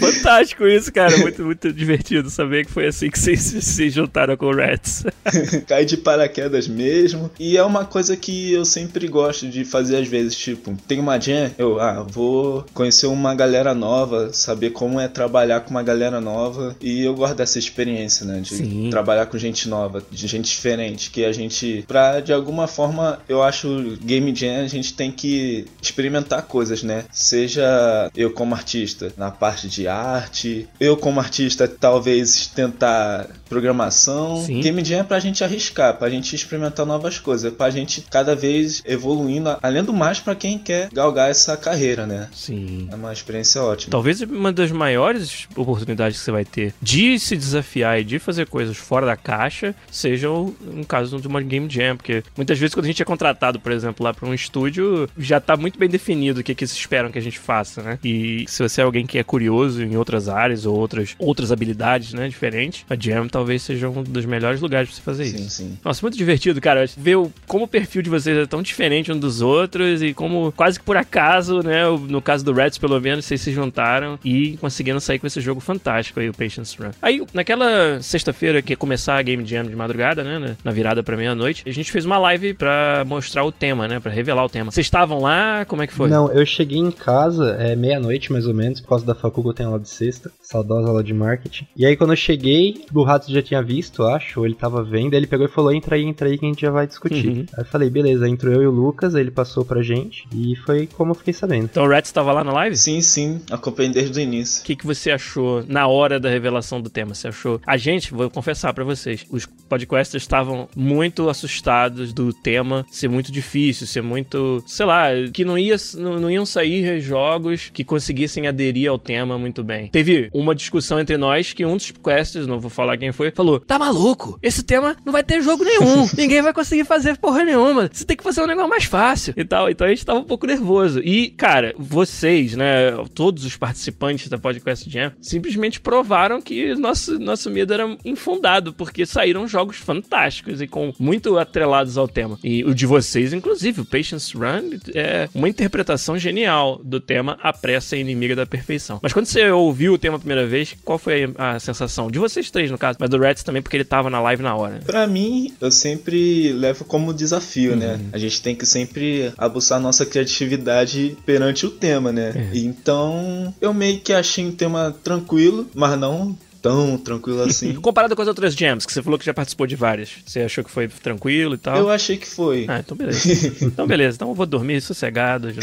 fantástico isso, cara. Muito, muito divertido saber que foi assim que vocês se- se juntaram com o Rats. [laughs] Cai de paraquedas mesmo. E é uma coisa que eu sempre gosto de fazer às vezes, tipo, tem uma jam, eu, ah, vou conhecer uma galera nova, saber como é trabalhar com uma galera nova. E eu gosto dessa experiência, né? De Sim. trabalhar com gente nova, de gente diferente, que a gente, pra de alguma forma, eu acho game jam a gente tem que experimentar coisas, né? Seja eu como artista na parte de arte, eu como artista talvez tentar programação. Sim. Game jam é pra gente arriscar, pra gente experimentar novas coisas, pra gente cada vez evoluindo, além do mais pra quem quer galgar essa carreira, né? Sim. É uma experiência ótima. Talvez uma das maiores oportunidades que você vai ter de se desafiar e de fazer coisas fora da caixa seja um caso de uma game jam, porque muitas vezes quando a gente é contratado, por exemplo, lá para um estúdio, já tá muito bem definido o que, que eles esperam que a gente faça, né? E se você é alguém que é curioso em outras áreas ou outras, outras habilidades, né, diferentes, a jam talvez talvez seja um dos melhores lugares pra você fazer Sim, isso. sim. Nossa, muito divertido, cara. Ver o- como o perfil de vocês é tão diferente um dos outros e como quase que por acaso, né? No caso do Reds, pelo menos, vocês se juntaram e conseguiram sair com esse jogo fantástico aí, o Patience Run. Aí, naquela sexta-feira que ia começar a Game Jam de madrugada, né? na- Na virada pra meia-noite, a gente fez uma live pra mostrar o tema, né? Pra revelar o tema. Vocês estavam lá? Como é que foi? Não, eu cheguei em casa, é meia-noite mais ou menos, por causa da faculdade eu tenho aula de sexta, saudosa aula de marketing. E aí quando eu cheguei, o Já tinha visto, acho, ou ele tava vendo, aí ele pegou e falou, entra aí, entra aí que a gente já vai discutir. Uhum. Aí eu falei, beleza, entrou eu e o Lucas, aí ele passou pra gente, e foi como eu fiquei sabendo. Então o Reds estava lá na live? Sim, sim. Acompanhei desde o início. O que, que você achou na hora da revelação do tema? Você achou? A gente, vou confessar pra vocês, os podcasters estavam muito assustados do tema ser muito difícil, ser muito, sei lá, que não, ia, não, não iam sair jogos que conseguissem aderir ao tema muito bem. Teve uma discussão entre nós que um dos podcasters, não vou falar quem foi, falou: Tá maluco? Esse tema não vai ter jogo nenhum. [laughs] Ninguém vai conseguir fazer porra nenhuma. Você tem que fazer um negócio mais fácil e tal. Então a gente tava um pouco nervoso. E, cara, vocês, né, todos os participantes da Podcast Jam, simplesmente provaram que nosso, nosso medo era infundado, porque saíram jogos fantásticos e com muito atrelados ao tema. E o de vocês, inclusive, o Patience Run é uma interpretação genial do tema A Pressa é Inimiga da Perfeição. Mas quando você ouviu o tema a primeira vez, qual foi a sensação? De vocês três, no caso, mas do Reds também, porque ele tava na live na hora. Pra mim, eu sempre levo como desafio, né? A gente tem que sempre abuçar nossa criatividade perante o tema, né? Então, eu meio que achei um tema tranquilo, mas não tão tranquilo assim. [laughs] Comparado com as outras jams, que você falou que já participou de várias, você achou que foi tranquilo e tal? eu achei que foi. Ah, então beleza. [laughs] então beleza, então eu vou dormir sossegado. [laughs]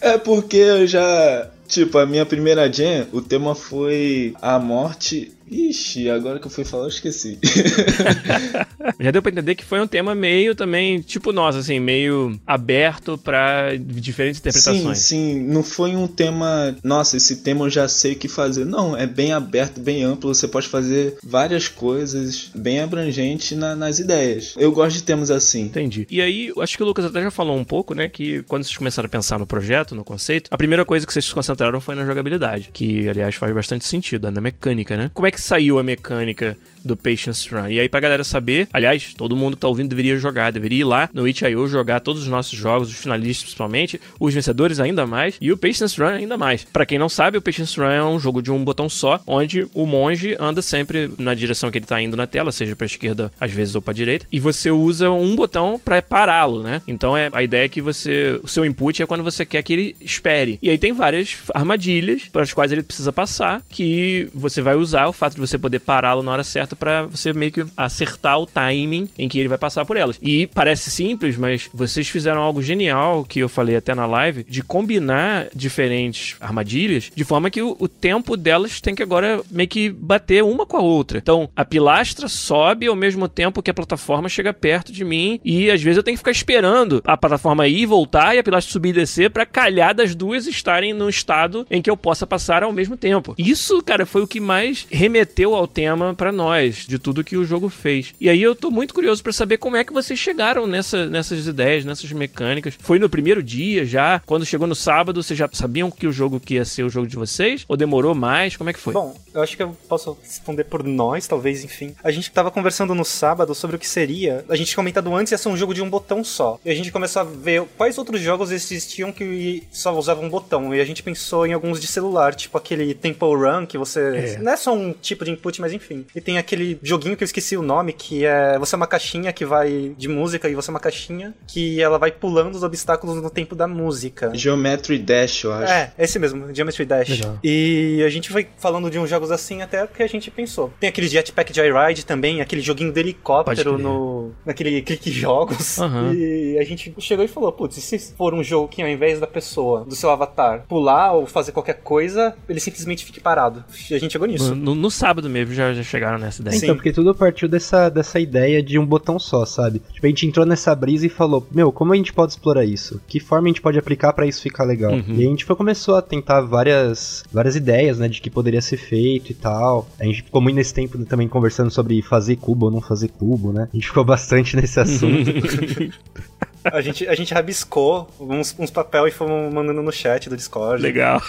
É porque eu já. Tipo, a minha primeira jam, o tema foi a morte. Ixi, agora que eu fui falar, eu esqueci. [laughs] Já deu pra entender que foi um tema meio também, tipo nós, assim, meio aberto pra diferentes sim, interpretações. sim, não foi um tema. Nossa, esse tema eu já sei o que fazer. Não, é bem aberto, bem amplo. Você pode fazer várias coisas, bem abrangente na- nas ideias. Eu gosto de temas assim. Entendi. E aí, acho que o Lucas até já falou um pouco, né? Que quando vocês começaram a pensar no projeto, no conceito, a primeira coisa que vocês se concentraram foi na jogabilidade. Que, aliás, faz bastante sentido, na mecânica, né? Como é que saiu a mecânica do Patience Run? E aí, pra galera saber, aliás, todo mundo que tá ouvindo deveria jogar, deveria ir lá no itch.io jogar todos os nossos jogos, os finalistas principalmente, os vencedores ainda mais, e o Patience Run ainda mais. Pra quem não sabe, o Patience Run é um jogo de um botão só, onde o monge anda sempre na direção que ele tá indo na tela, seja pra esquerda, às vezes, ou pra direita, e você usa um botão pra pará-lo, né? Então é a ideia é que você. O seu input é quando você quer que ele espere. E aí tem várias armadilhas para as quais ele precisa passar, que você vai usar o fato de você poder pará-lo na hora certa pra você meio que acertar o timing em que ele vai passar por elas. E parece simples, mas vocês fizeram algo genial que eu falei até na live, de combinar diferentes armadilhas de forma que o, o tempo delas tem que agora meio que bater uma com a outra. Então, a pilastra sobe ao mesmo tempo que a plataforma chega perto de mim e às vezes eu tenho que ficar esperando a plataforma ir e voltar e a pilastra subir e descer pra calhar das duas estarem no estado em que eu possa passar ao mesmo tempo. Isso, cara, foi o que mais remeteu ao tema pra nós, de tudo que o jogo fez. E aí eu tô muito curioso pra saber como é que vocês chegaram nessa, nessas ideias, nessas mecânicas. Foi no primeiro dia já? Quando chegou no sábado, vocês já sabiam que o jogo que ia ser o jogo de vocês? Ou demorou mais? Como é que foi? Bom, eu acho que eu posso responder por nós, talvez, enfim. A gente tava conversando no sábado sobre o que seria. A gente tinha comentado antes ia ser um jogo de um botão só. E a gente começou a ver quais outros jogos existiam que só usavam um botão. E a gente pensou em alguns de celular, tipo aquele Temple Run, que você. É. Não é só um tipo de input, mas enfim. E tem aquele joguinho que eu esqueci o nome, que é. Você é uma caixinha que vai de música e você é uma caixinha que ela vai pulando os obstáculos no tempo da música. Geometry Dash, eu acho. É, esse mesmo, Geometry Dash. Legal. E a gente foi falando de uns jogos assim até que a gente pensou. Tem aquele Jetpack Joyride também, aquele joguinho do Pode helicóptero no naquele clique jogos. Aham. E a gente chegou e falou, putz, se for um jogo que ao invés da pessoa, do seu avatar, pular ou fazer qualquer coisa, ele simplesmente fique parado. E a gente chegou nisso. No, no sábado mesmo já, já chegaram nessa ideia. Sim. Então, porque tudo partiu dessa, dessa ideia de um botão só, sabe? Tipo, a gente entrou nessa brisa e falou, meu, como a gente pode explorar isso? Que forma a gente pode aplicar pra isso ficar legal? Uhum. E a gente foi, começou a tentar várias, várias ideias, né, de que poderia ser feito e tal. A gente ficou muito nesse tempo também conversando sobre fazer cubo ou não fazer cubo, né? A gente ficou bastante nesse [laughs] assunto. [laughs] A gente, a gente rabiscou uns, uns papel e fomos mandando no chat do Discord. Legal.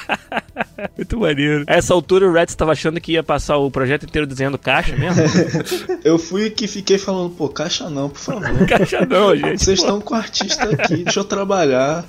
[laughs] Muito maneiro. A essa altura o Reds tava achando que ia passar o projeto inteiro desenhando caixa mesmo? [laughs] Eu fui que fiquei falando, pô, caixa não, por favor. [laughs] caixa não, gente. Vocês estão com o artista aqui, deixa eu trabalhar.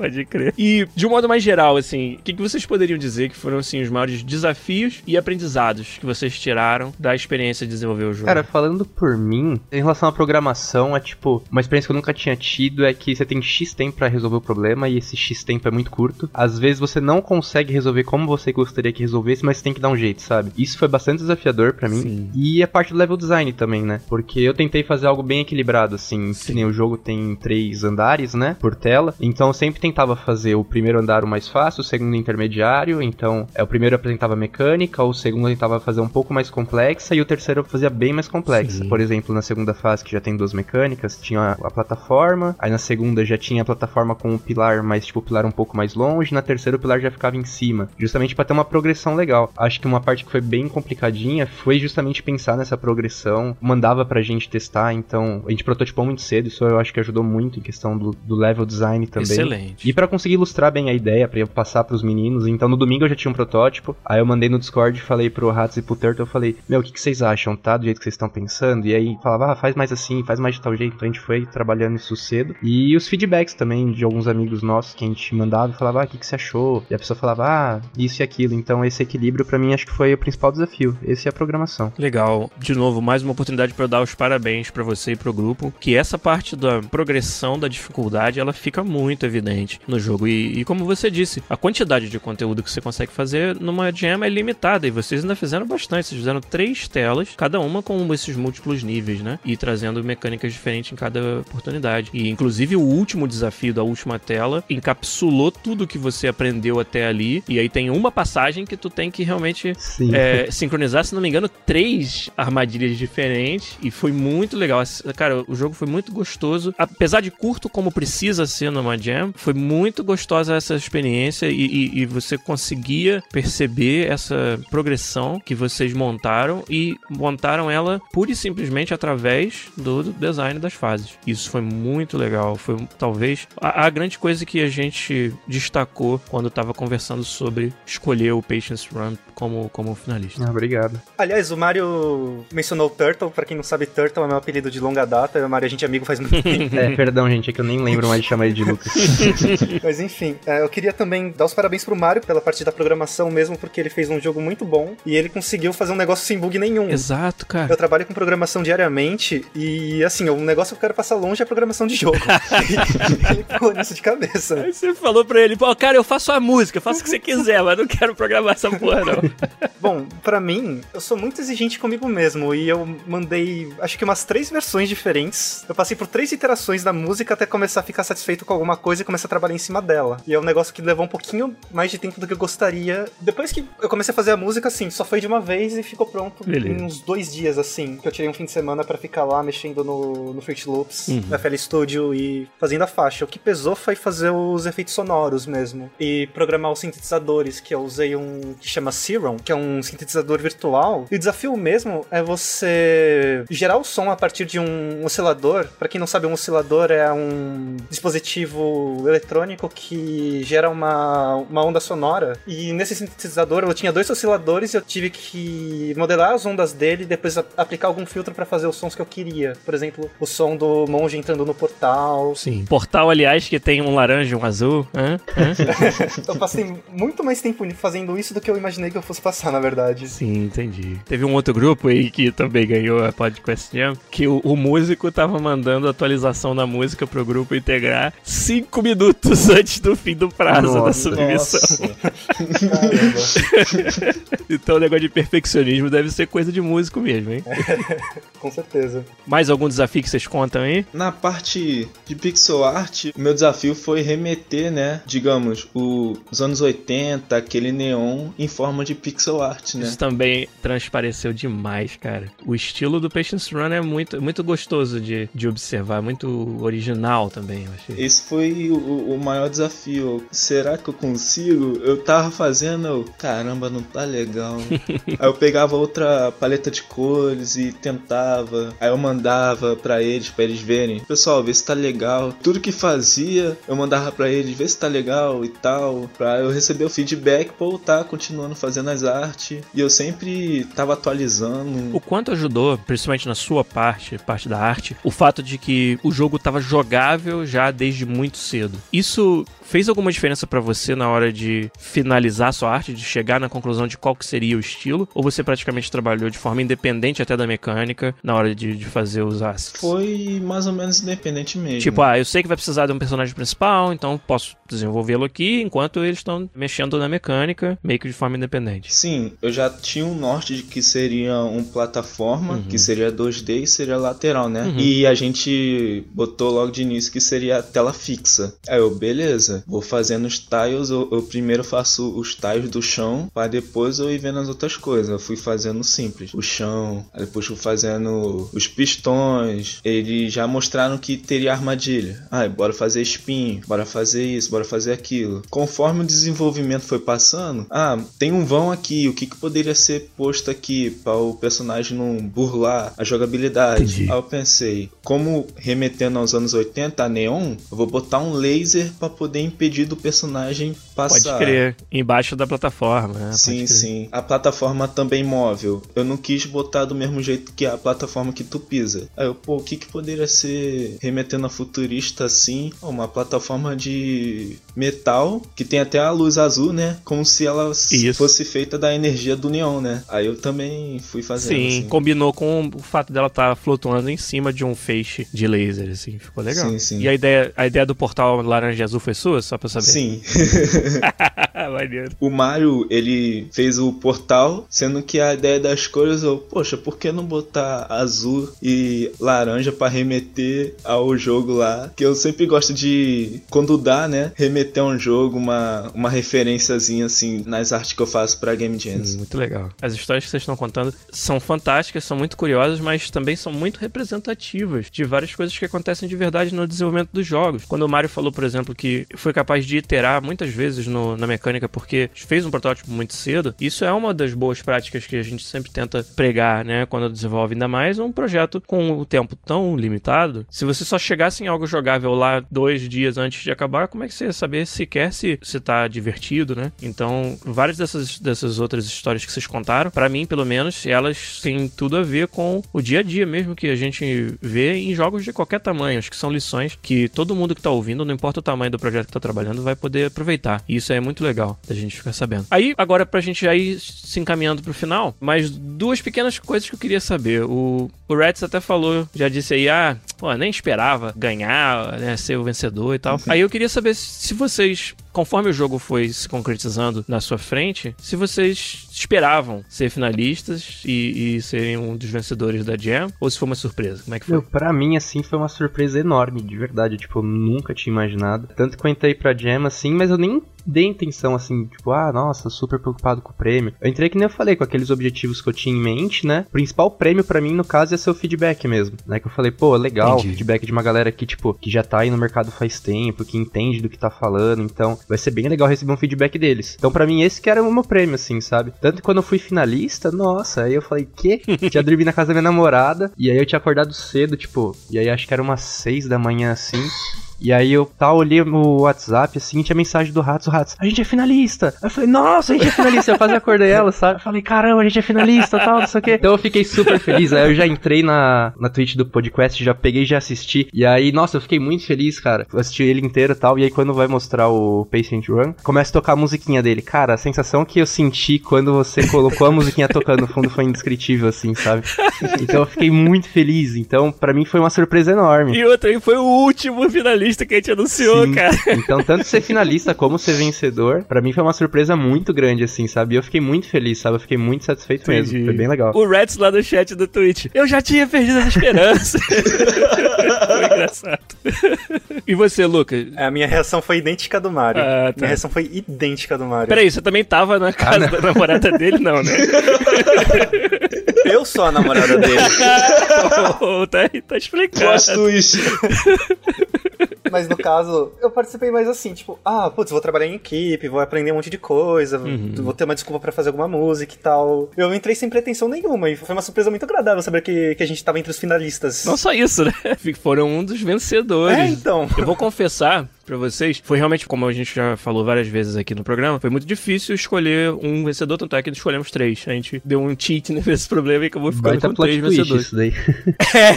Pode crer. E, de um modo mais geral, assim, o que, que vocês poderiam dizer que foram, assim, os maiores desafios e aprendizados que vocês tiraram da experiência de desenvolver o jogo? Cara, falando por mim, em relação à programação, é tipo, uma experiência que eu nunca tinha tido é que você tem X tempo pra resolver o problema e esse X tempo é muito curto. Às vezes você não consegue resolver como você gostaria que resolvesse, mas você tem que dar um jeito, sabe? Isso foi bastante desafiador pra mim. Sim. E a parte do level design também, né? Porque eu tentei fazer algo bem equilibrado, assim, Sim. que nem o jogo tem três andares, né? Por tela. Então sempre tentava fazer o primeiro andar o mais fácil, o segundo intermediário. Então, é o primeiro apresentava mecânica, o segundo tentava fazer um pouco mais complexa e o terceiro fazia bem mais complexa. Sim. Por exemplo, na segunda fase, que já tem duas mecânicas, tinha a, a plataforma, aí na segunda já tinha a plataforma com o pilar, mas tipo, o pilar um pouco mais longe, na terceira o pilar já ficava em cima, justamente pra ter uma progressão legal. Acho que uma parte que foi bem complicadinha foi justamente pensar nessa progressão, mandava pra gente testar, então a gente prototipou muito cedo, isso eu acho que ajudou muito em questão do, do level design também. Excelente. E pra conseguir ilustrar bem a ideia, eu passar pros meninos, então no domingo eu já tinha um protótipo, aí eu mandei no Discord, falei pro Hats e pro Turtle, eu falei, meu, o que, que vocês acham, tá? Do jeito que vocês estão pensando? E aí falava, ah, faz mais assim, faz mais de tal jeito, então a gente foi trabalhando isso cedo. E os feedbacks também de alguns amigos nossos que a gente mandava e falava, ah, o que, que você achou? E a pessoa falava, ah, isso e aquilo. Então esse equilíbrio pra mim acho que foi o principal desafio, esse é a programação. Legal. De novo, mais uma oportunidade para dar os parabéns pra você e pro grupo, que essa parte da progressão da dificuldade, ela fica muito evidente no jogo. E, e como você disse, a quantidade de conteúdo que você consegue fazer numa jam é limitada e vocês ainda fizeram bastante. Vocês fizeram três telas, cada uma com esses múltiplos níveis, né? E trazendo mecânicas diferentes em cada oportunidade. E inclusive o último desafio da última tela encapsulou tudo que você aprendeu até ali. E aí tem uma passagem que tu tem que realmente é, sincronizar, se não me engano, três armadilhas diferentes. E foi muito legal. Cara, o jogo foi muito gostoso. Apesar de curto como precisa ser numa jam, foi muito gostosa essa experiência e, e- e você conseguia perceber essa progressão que vocês montaram e montaram ela pura e simplesmente através do do design das fases. Isso foi muito legal. Foi talvez a, a grande coisa que a gente destacou quando estava conversando sobre escolher o Patience Run como, como finalista. Ah, obrigado. Aliás, o Mario mencionou o Turtle. Pra quem não sabe, Turtle é meu apelido de longa data. O Mario, a gente é amigo faz muito [laughs] tempo. É, perdão, gente, é que eu nem lembro mais de chamar ele de Lucas. [laughs] [laughs] Mas enfim, é, eu queria também dar os parabéns pro Mario pela parte da programação mesmo, porque ele fez um jogo muito bom e ele conseguiu fazer um negócio sem bug nenhum. Exato, cara. Eu trabalho com programação diariamente e, assim, um negócio que eu quero passar longe é a programação de jogo. [laughs] ele pulou nisso de cabeça. Aí você falou pra ele, pô, cara, eu faço a música, faço o que você quiser, mas não quero programar essa porra, não. [laughs] Bom, pra mim, eu sou muito exigente comigo mesmo e eu mandei, acho que umas três versões diferentes. Eu passei por três iterações da música até começar a ficar satisfeito com alguma coisa e começar a trabalhar em cima dela. E é um negócio que levou um pouquinho mais de tempo do que eu gostaria. Depois que eu comecei a fazer a música, assim, só foi de uma vez e ficou pronto Beleza. em uns dois dias, assim. Que eu tirei um fim de semana pra ficar lá mexendo no, no Fruit Loops, Uhum. na FL Studio e fazendo a faixa. O que pesou foi fazer os efeitos sonoros mesmo. E programar os sintetizadores, que eu usei um que chama Serum, que é um sintetizador virtual. E o desafio mesmo é você gerar o som a partir de um oscilador. Pra quem não sabe, um oscilador é um dispositivo eletrônico que gera uma, uma onda sonora. E nesse sintetizador eu tinha dois osciladores e eu tive que modelar as ondas dele e depois a- aplicar algum filtro pra fazer os sons que eu queria. Por exemplo, o som do monge entrando no portal. Sim. Portal, aliás, que tem um laranja e um azul. Hã? Hã? [laughs] Eu passei muito mais tempo fazendo isso do que eu imaginei que eu fosse passar, na verdade. Sim, entendi. Teve um outro grupo aí que também ganhou a Podcast Jam, que o, o músico tava mandando atualização da música pro grupo integrar cinco minutos antes do fim do prazo da Nossa. submissão. Caramba, [laughs] Então o negócio de perfeccionismo deve ser coisa de músico mesmo, hein? [laughs] com certeza. Mais algum desafio que vocês contam aí? Na parte de pixel art, o meu desafio foi remeter, né, digamos, o- os anos 80, aquele neon em forma de pixel art, né? Isso também transpareceu demais, cara. O estilo do Patience Run é muito, muito gostoso de, de observar, muito original também, eu achei. Esse foi o, o maior desafio. Será que eu consigo? Eu tava fazendo, eu, caramba, não tá legal. [laughs] Aí eu pegava outra paleta de cores e tentava. Aí eu mandava para eles, para eles verem. Pessoal, vê se tá legal. Tudo que fazia, eu mandava para eles, ver se tá legal e tal. Pra eu receber o feedback, pô, tá continuando fazendo as artes. E eu sempre tava atualizando. O quanto ajudou, principalmente na sua parte, parte da arte, o fato de que o jogo tava jogável já desde muito cedo. Isso fez alguma diferença para você na hora de finalizar sua arte, de chegar na conclusão de qual que seria o estilo? Ou você praticamente trabalhou de forma independente até da mecânica na hora de, de fazer os assets? Foi mais ou menos independente mesmo. Tipo, ah, eu sei que vai precisar de um personagem principal, então posso desenvolvê-lo aqui enquanto eles estão mexendo na mecânica, meio que de forma independente. Sim, eu já tinha um norte de que seria um plataforma, uhum. que seria 2D e seria lateral, né? Uhum. E a gente botou logo de início que seria tela fixa. Aí beleza, vou fazendo os tiles, eu, eu primeiro faço os tiles do chão, para depois eu ir vendo as outras coisas. Eu fui fazendo simples, o chão, depois fui fazendo os pistões. Eles já mostraram que teria armadilha. Ah, bora fazer espinho, bora fazer isso, bora fazer aquilo. Conforme o desenvolvimento foi passando, ah, tem um vão aqui, o que, que poderia ser posto aqui para o personagem não burlar a jogabilidade? Entendi. Aí eu pensei, como remetendo aos anos 80, a Neon, eu vou botar um laser para poder impedir do personagem passar. Pode crer, embaixo da plataforma, né? Sim, sim. A plataforma também móvel. Eu não quis botar do mesmo jeito que a plataforma que tu pisa. Aí eu, pô, o que que poderia ser remetendo a futurista assim? Uma plataforma de metal que tem até a luz azul, né? Como se ela Isso. fosse feita da energia do neon, né? Aí eu também fui fazendo. Sim, assim. combinou com o fato dela estar tá flutuando em cima de um feixe de laser, assim, ficou legal. Sim, sim. E a ideia, a ideia do portal laranja e azul foi sua, só pra saber? Sim. [laughs] o Mario, ele fez o portal, sendo que a ideia das cores, eu, poxa, por que não botar azul e laranja para remeter ao jogo lá? Que eu sempre gosto de, quando dá, né, remeter a um jogo, uma, uma referenciazinha assim nas artes que eu faço pra Game Jams. Hum, muito legal. As histórias que vocês estão contando são fantásticas, são muito curiosas, mas também são muito representativas de várias coisas que acontecem de verdade no desenvolvimento dos jogos. Quando o Mario falou, por exemplo, que foi capaz de iterar muitas vezes no, na mecânica porque fez um protótipo muito cedo, isso é uma das boas práticas que a gente sempre tenta pregar, né? Quando desenvolve ainda mais um projeto com o tempo tão limitado. Se você só chegasse em algo jogável lá dois dias antes de acabar, como é que você ia saber sequer se, se tá divertido, né? Então, várias dessas, dessas outras histórias que vocês contaram, para mim, pelo menos, elas têm tudo a ver com o dia a dia mesmo que a gente vê em jogos de qualquer tamanho. Acho que são lições que todo mundo que tá ouvindo, não importa o tamanho do projeto que tá trabalhando, vai poder aproveitar. E isso é muito legal da gente ficar sabendo. Aí, agora, pra gente já ir se encaminhando pro final, mais duas pequenas coisas que eu queria saber. O, o Reds até falou, já disse aí, ah, pô, nem esperava ganhar, né, ser o vencedor e tal. Uhum. Aí eu queria saber se vocês conforme o jogo foi se concretizando na sua frente, se vocês esperavam ser finalistas e, e serem um dos vencedores da Jam, ou se foi uma surpresa? Como é que foi? Meu, pra mim, assim, foi uma surpresa enorme, de verdade. Tipo, eu nunca tinha imaginado. Tanto que eu entrei pra Jam, assim, mas eu nem dei intenção, assim, tipo, ah, nossa, super preocupado com o prêmio. Eu entrei, que nem eu falei, com aqueles objetivos que eu tinha em mente, né? O principal prêmio para mim, no caso, ia ser o feedback mesmo, né? Que eu falei, pô, legal, Entendi. feedback de uma galera que, tipo, que já tá aí no mercado faz tempo, que entende do que tá falando, então vai ser bem legal receber um feedback deles. Então, para mim, esse que era o meu prêmio, assim, sabe? Tanto que quando eu fui finalista, nossa, aí eu falei, que? tinha dormido na casa da minha namorada, e aí eu tinha acordado cedo, tipo, e aí acho que era umas seis da manhã, assim. E aí eu tá, olhei no WhatsApp, assim, tinha mensagem do Ratos, o Ratos, a gente é finalista. Aí eu falei, nossa, a gente é finalista. Eu quase acordei ela, sabe? Eu falei, caramba, a gente é finalista, tal, não sei o quê. Então eu fiquei super feliz. Aí eu já entrei na, na Twitch do podcast, já peguei já assisti. E aí, nossa, eu fiquei muito feliz, cara. Eu assisti ele inteiro e tal. E aí quando vai mostrar o Patient Run, começa a tocar a musiquinha dele. Cara, a sensação que eu senti quando você colocou a musiquinha tocando no fundo foi indescritível, assim, sabe? Então eu fiquei muito feliz. Então, para mim foi uma surpresa enorme. E outra, foi o último finalista que a gente anunciou, Sim. cara. Então, tanto ser finalista como ser vencedor, para mim foi uma surpresa muito grande, assim, sabe? E eu fiquei muito feliz, sabe? Eu fiquei muito satisfeito Entendi. mesmo. Foi bem legal. O Reds lá no chat do Twitch. Eu já tinha perdido a esperança. [laughs] foi engraçado. e você, Lucas? É, a minha reação foi idêntica do Mario. Ah, tá. Minha reação foi idêntica do Mario. Peraí, você também tava na casa ah, da namorada dele, não, né? Eu sou a namorada dele. oh, [laughs] tá, tá explicado. Posto isso. [laughs] Mas no caso, eu participei mais assim, tipo, ah, putz, vou trabalhar em equipe, vou aprender um monte de coisa, Uhum. vou ter uma desculpa pra fazer alguma música e tal. Eu entrei sem pretensão nenhuma e foi uma surpresa muito agradável saber que, que a gente tava entre os finalistas. Não só isso, né? [laughs] Foram um dos vencedores. É, então. Eu vou confessar pra vocês, foi realmente, como a gente já falou várias vezes aqui no programa, foi muito difícil escolher um vencedor, tanto é que escolhemos três. A gente deu um cheat [laughs] nesse problema e acabou ficando com três vencedores. isso daí. [laughs]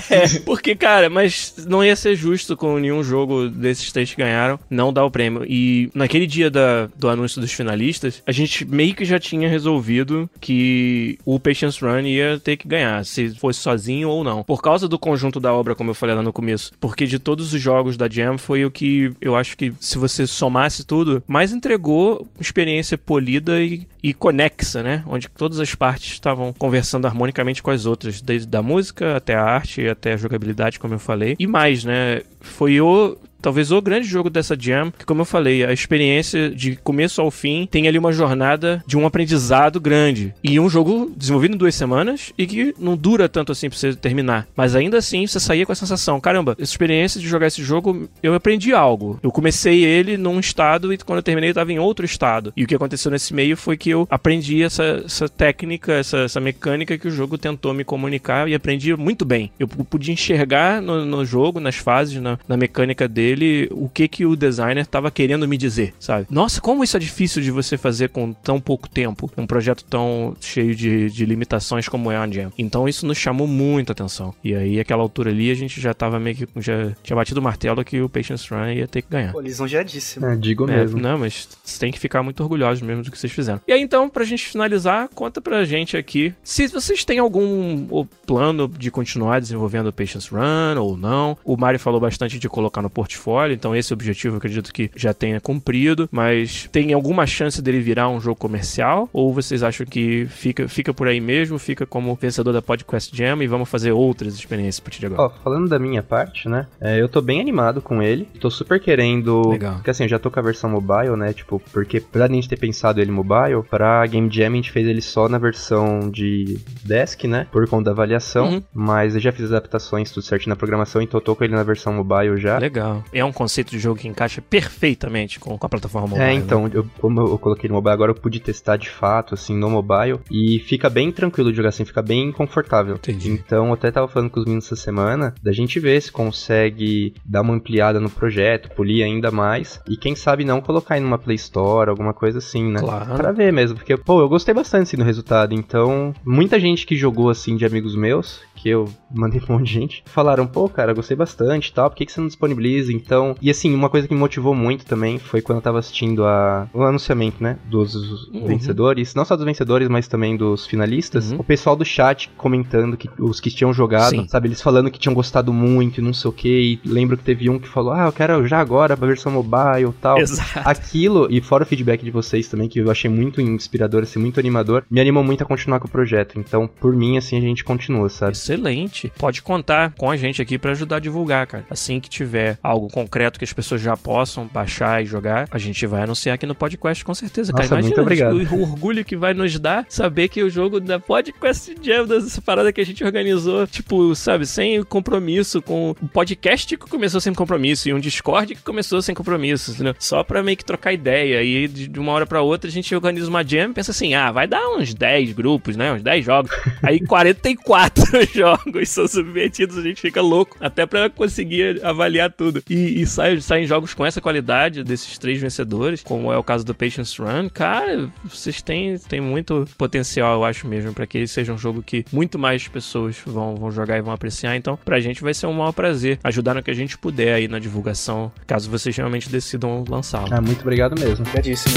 É, porque, cara, mas não ia ser justo com nenhum jogo desses três que ganharam não dar o prêmio. E naquele dia da- do anúncio dos finalistas, a gente meio que já tinha resolvido que o Patience Run ia ter que ganhar, se fosse sozinho ou não. Por causa do conjunto da obra, como eu falei lá no começo. Porque de todos os jogos da Jam, foi o que eu acho que, se você somasse tudo, mais entregou experiência polida e, e conexa, né? Onde todas as partes estavam conversando harmonicamente com as outras, desde da música até a arte, até a jogabilidade, como eu falei. E mais, né? Foi o talvez o grande jogo dessa jam, que como eu falei, a experiência de começo ao fim tem ali uma jornada de um aprendizado grande. E um jogo desenvolvido em duas semanas e que não dura tanto assim pra você terminar. Mas ainda assim, você saía com a sensação, caramba, essa experiência de jogar esse jogo, eu aprendi algo. Eu comecei ele num estado e quando eu terminei eu tava em outro estado. E o que aconteceu nesse meio foi que eu aprendi essa, essa técnica, essa, essa mecânica que o jogo tentou me comunicar e aprendi muito bem. Eu p- podia enxergar no, no jogo, nas fases, na, na mecânica dele, o que que o designer tava querendo me dizer, sabe? Nossa, como isso é difícil de você fazer com tão pouco tempo, um projeto tão cheio de, de limitações como é a Jam. Então isso nos chamou muita atenção. E aí, aquela altura ali, a gente já tava meio que, já tinha batido o martelo que o Patience Run ia ter que ganhar. Pô, lisonjeadíssimo. É, digo É, mesmo. não, mas você tem que ficar muito orgulhosos mesmo do que vocês fizeram. E aí, então, pra gente finalizar, conta pra gente aqui se vocês têm algum plano de continuar desenvolvendo o Patience Run ou não. O Mario falou bastante de colocar no portfólio, então esse objetivo eu acredito que já tenha cumprido, mas tem alguma chance dele virar um jogo comercial? Ou vocês acham que fica, fica por aí mesmo, fica como vencedor da Podcast Jam e vamos fazer outras experiências a partir de agora? Ó, falando da minha parte, né? é, eu tô bem animado com ele. Tô super querendo. Legal. Porque assim, eu já tô com a versão mobile, né? Tipo, porque pra gente ter pensado ele mobile, pra Game Jam a gente fez ele só na versão de desk, né? Por conta da avaliação. Uhum. Mas eu já fiz as adaptações, tudo certinho na programação, então eu tô com ele na versão mobile já. Legal. É um conceito de jogo que encaixa perfeitamente com, com a plataforma mobile. É, né? então, eu, como eu coloquei no mobile agora, eu pude testar de fato, assim, no mobile. E fica bem tranquilo de jogar assim, fica bem confortável. Entendi. Então, eu até tava falando com os meninos essa semana, da gente ver se consegue dar uma ampliada no projeto, polir ainda mais. E quem sabe não colocar em numa Play Store, alguma coisa assim, né? Claro. Pra ver mesmo, porque, pô, eu gostei bastante assim, do resultado. Então, muita gente que jogou assim de amigos meus, que eu mandei pra um monte de gente, falaram, pô, cara, gostei bastante e tal, por que, que você não disponibiliza? Então, e assim, uma coisa que me motivou muito também foi quando eu tava assistindo a, o anunciamento, né, dos Uhum. vencedores, não só dos vencedores, mas também dos finalistas, Uhum. o pessoal do chat comentando que os que tinham jogado, Sim. sabe, eles falando que tinham gostado muito e não sei o que, e lembro que teve um que falou, ah, eu quero já agora pra versão mobile e tal. Exato. Aquilo, e fora o feedback de vocês também, que eu achei muito inspirador, assim, muito animador, me animou muito a continuar com o projeto. Então, por mim, assim, a gente continua, sabe? Excelente. Pode contar com a gente aqui pra ajudar a divulgar, cara. Assim que tiver algo concreto que as pessoas já possam baixar e jogar, a gente vai anunciar aqui no podcast com certeza, cara. Nossa, muito Imagina obrigado. o orgulho que vai nos dar saber que o jogo da Podcast Jam, dessa parada que a gente organizou, tipo, sabe, sem compromisso com o podcast que começou sem compromisso e um Discord que começou sem compromisso, entendeu? Só pra meio que trocar ideia. E de uma hora pra outra a gente organiza uma jam e pensa assim: ah, vai dar uns 10 grupos, né? Uns 10 jogos. Aí 44 [laughs] jogos [laughs] são submetidos, a gente fica louco. Até pra conseguir avaliar tudo. E, e sai- saem jogos com essa qualidade desses três vencedores, como é o caso do Patience Run. Cara, vocês têm, têm muito potencial, eu acho mesmo, pra que ele seja um jogo que muito mais pessoas vão, vão jogar e vão apreciar. Então, pra gente vai ser um maior prazer ajudar no que a gente puder aí na divulgação, caso vocês realmente decidam lançá-lo. Ah, muito obrigado mesmo. Obrigadíssimo.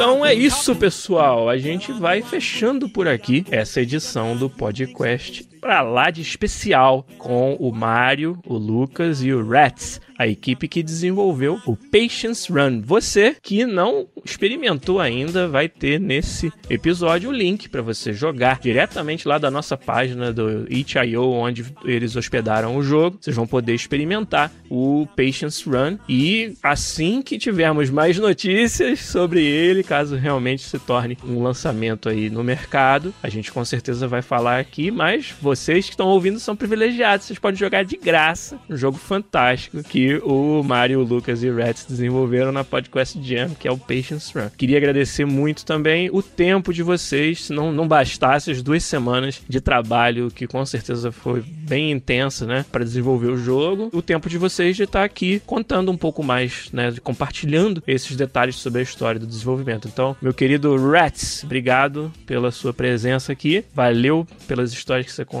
Então é isso, pessoal. A gente vai fechando por aqui essa edição do podcast pra lá de especial com o Mário, o Lucas e o Rats, a equipe que desenvolveu o Patience Run. Você que não experimentou ainda, vai ter nesse episódio o link para você jogar diretamente lá da nossa página do itch.io, onde eles hospedaram o jogo. Vocês vão poder experimentar o Patience Run e assim que tivermos mais notícias sobre ele, caso realmente se torne um lançamento aí no mercado, a gente com certeza vai falar aqui, mas vocês que estão ouvindo são privilegiados, vocês podem jogar de graça um jogo fantástico que o Mario, o Lucas e o Rats desenvolveram na Podcast Jam, que é o Patience Run. Queria agradecer muito também o tempo de vocês, se não, não bastasse as duas semanas de trabalho, que com certeza foi bem intensa, né, para desenvolver o jogo, o tempo de vocês de estar aqui contando um pouco mais, né, compartilhando esses detalhes sobre a história do desenvolvimento. Então, meu querido Rats, obrigado pela sua presença aqui, valeu pelas histórias que você contou,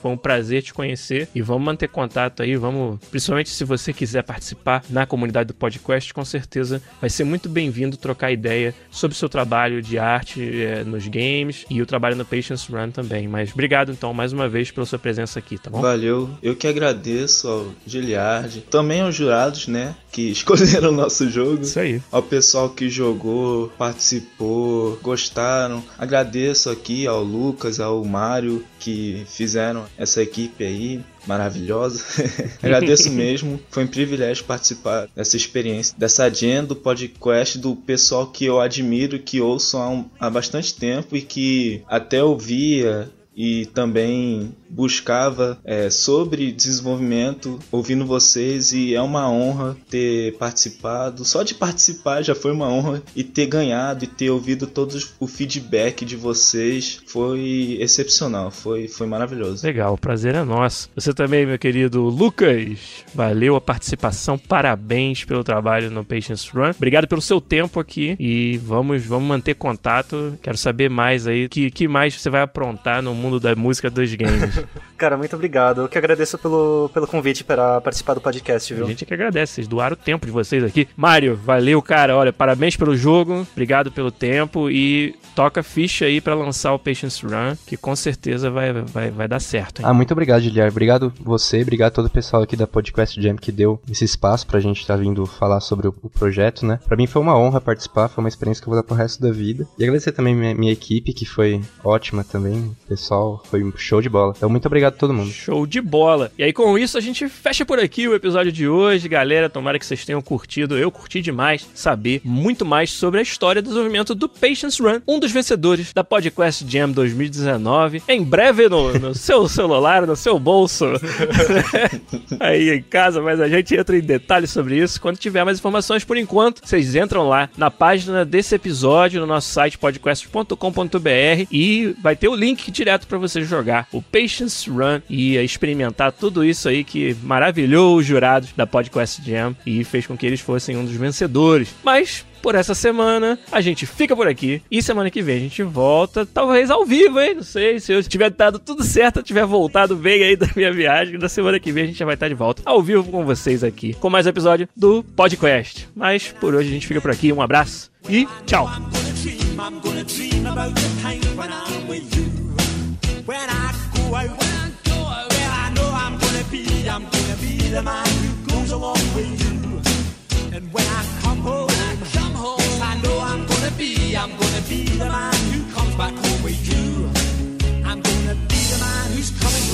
foi um prazer te conhecer e vamos manter contato aí, vamos, principalmente se você quiser participar na comunidade do podcast, com certeza vai ser muito bem-vindo trocar ideia sobre o seu trabalho de arte é, nos games e o trabalho no Patience Run também. Mas obrigado então mais uma vez pela sua presença aqui, tá bom? Valeu, eu que agradeço ao Giliard, também aos jurados, né, que [laughs] escolheram o nosso jogo. Isso aí. Ao pessoal que jogou, participou, gostaram. Agradeço aqui ao Lucas, ao Mário que fizeram essa equipe aí maravilhosa. [laughs] Agradeço mesmo. Foi um privilégio participar dessa experiência, dessa agenda do podcast do pessoal que eu admiro, que ouço há, um, há bastante tempo e que até ouvia e também buscava é, sobre desenvolvimento ouvindo vocês e é uma honra ter participado. Só de participar já foi uma honra e ter ganhado e ter ouvido todo o feedback de vocês foi excepcional, foi, foi maravilhoso. Legal, o prazer é nosso. Você também, meu querido Lucas, valeu a participação, parabéns pelo trabalho no Patience Run. Obrigado pelo seu tempo aqui e vamos, vamos manter contato. Quero saber mais aí, que, que mais você vai aprontar no mundo da música dos games. [laughs] Cara, muito obrigado. Eu que agradeço pelo, pelo convite para participar do podcast, viu? A gente que agradece, vocês doaram o tempo de vocês aqui. Mário, valeu, cara. Olha, parabéns pelo jogo, obrigado pelo tempo e toca ficha aí para lançar o Patience Run, que com certeza vai, vai, vai dar certo. Hein? Ah, muito obrigado, Giliar. Obrigado você, obrigado todo o pessoal aqui da Podcast Jam que deu esse espaço pra gente estar tá vindo falar sobre o, o, projeto, né? Pra mim foi uma honra participar, foi uma experiência que eu vou dar pro resto da vida. E agradecer também minha, minha equipe, que foi ótima também. O pessoal foi um show de bola. Então, muito obrigado a todo mundo. Show de bola. E aí, com isso, a gente fecha por aqui o episódio de hoje. Galera, tomara que vocês tenham curtido. Eu curti demais saber muito mais sobre a história do desenvolvimento do Patience Run, um dos vencedores da Podcast Jam 2019. Em breve no, no [laughs] seu celular, no seu bolso, [laughs] aí em casa, mas a gente entra em detalhes sobre isso quando tiver mais informações. Por enquanto, vocês entram lá na página desse episódio no nosso site podcast.com.br e vai ter o link direto para você jogar o Patience Run e experimentar tudo isso aí que maravilhou os jurados da Podcast Jam e fez com que eles fossem um dos vencedores. Mas por essa semana. A gente fica por aqui e semana que vem a gente volta, talvez ao vivo, hein? Não sei se eu tiver dado tudo certo, tiver voltado bem aí da minha viagem. Na semana que vem a gente já vai estar de volta ao vivo com vocês aqui com mais um episódio do Podcast. Mas por hoje a gente fica por aqui. Um abraço e tchau. away. When I go away. Well, I know I'm gonna be, I'm gonna be the man who goes along with you. And when I come home, when I come home. Yes, I know I'm gonna be, I'm gonna be the man who comes back home with you. I'm gonna be the man who's coming.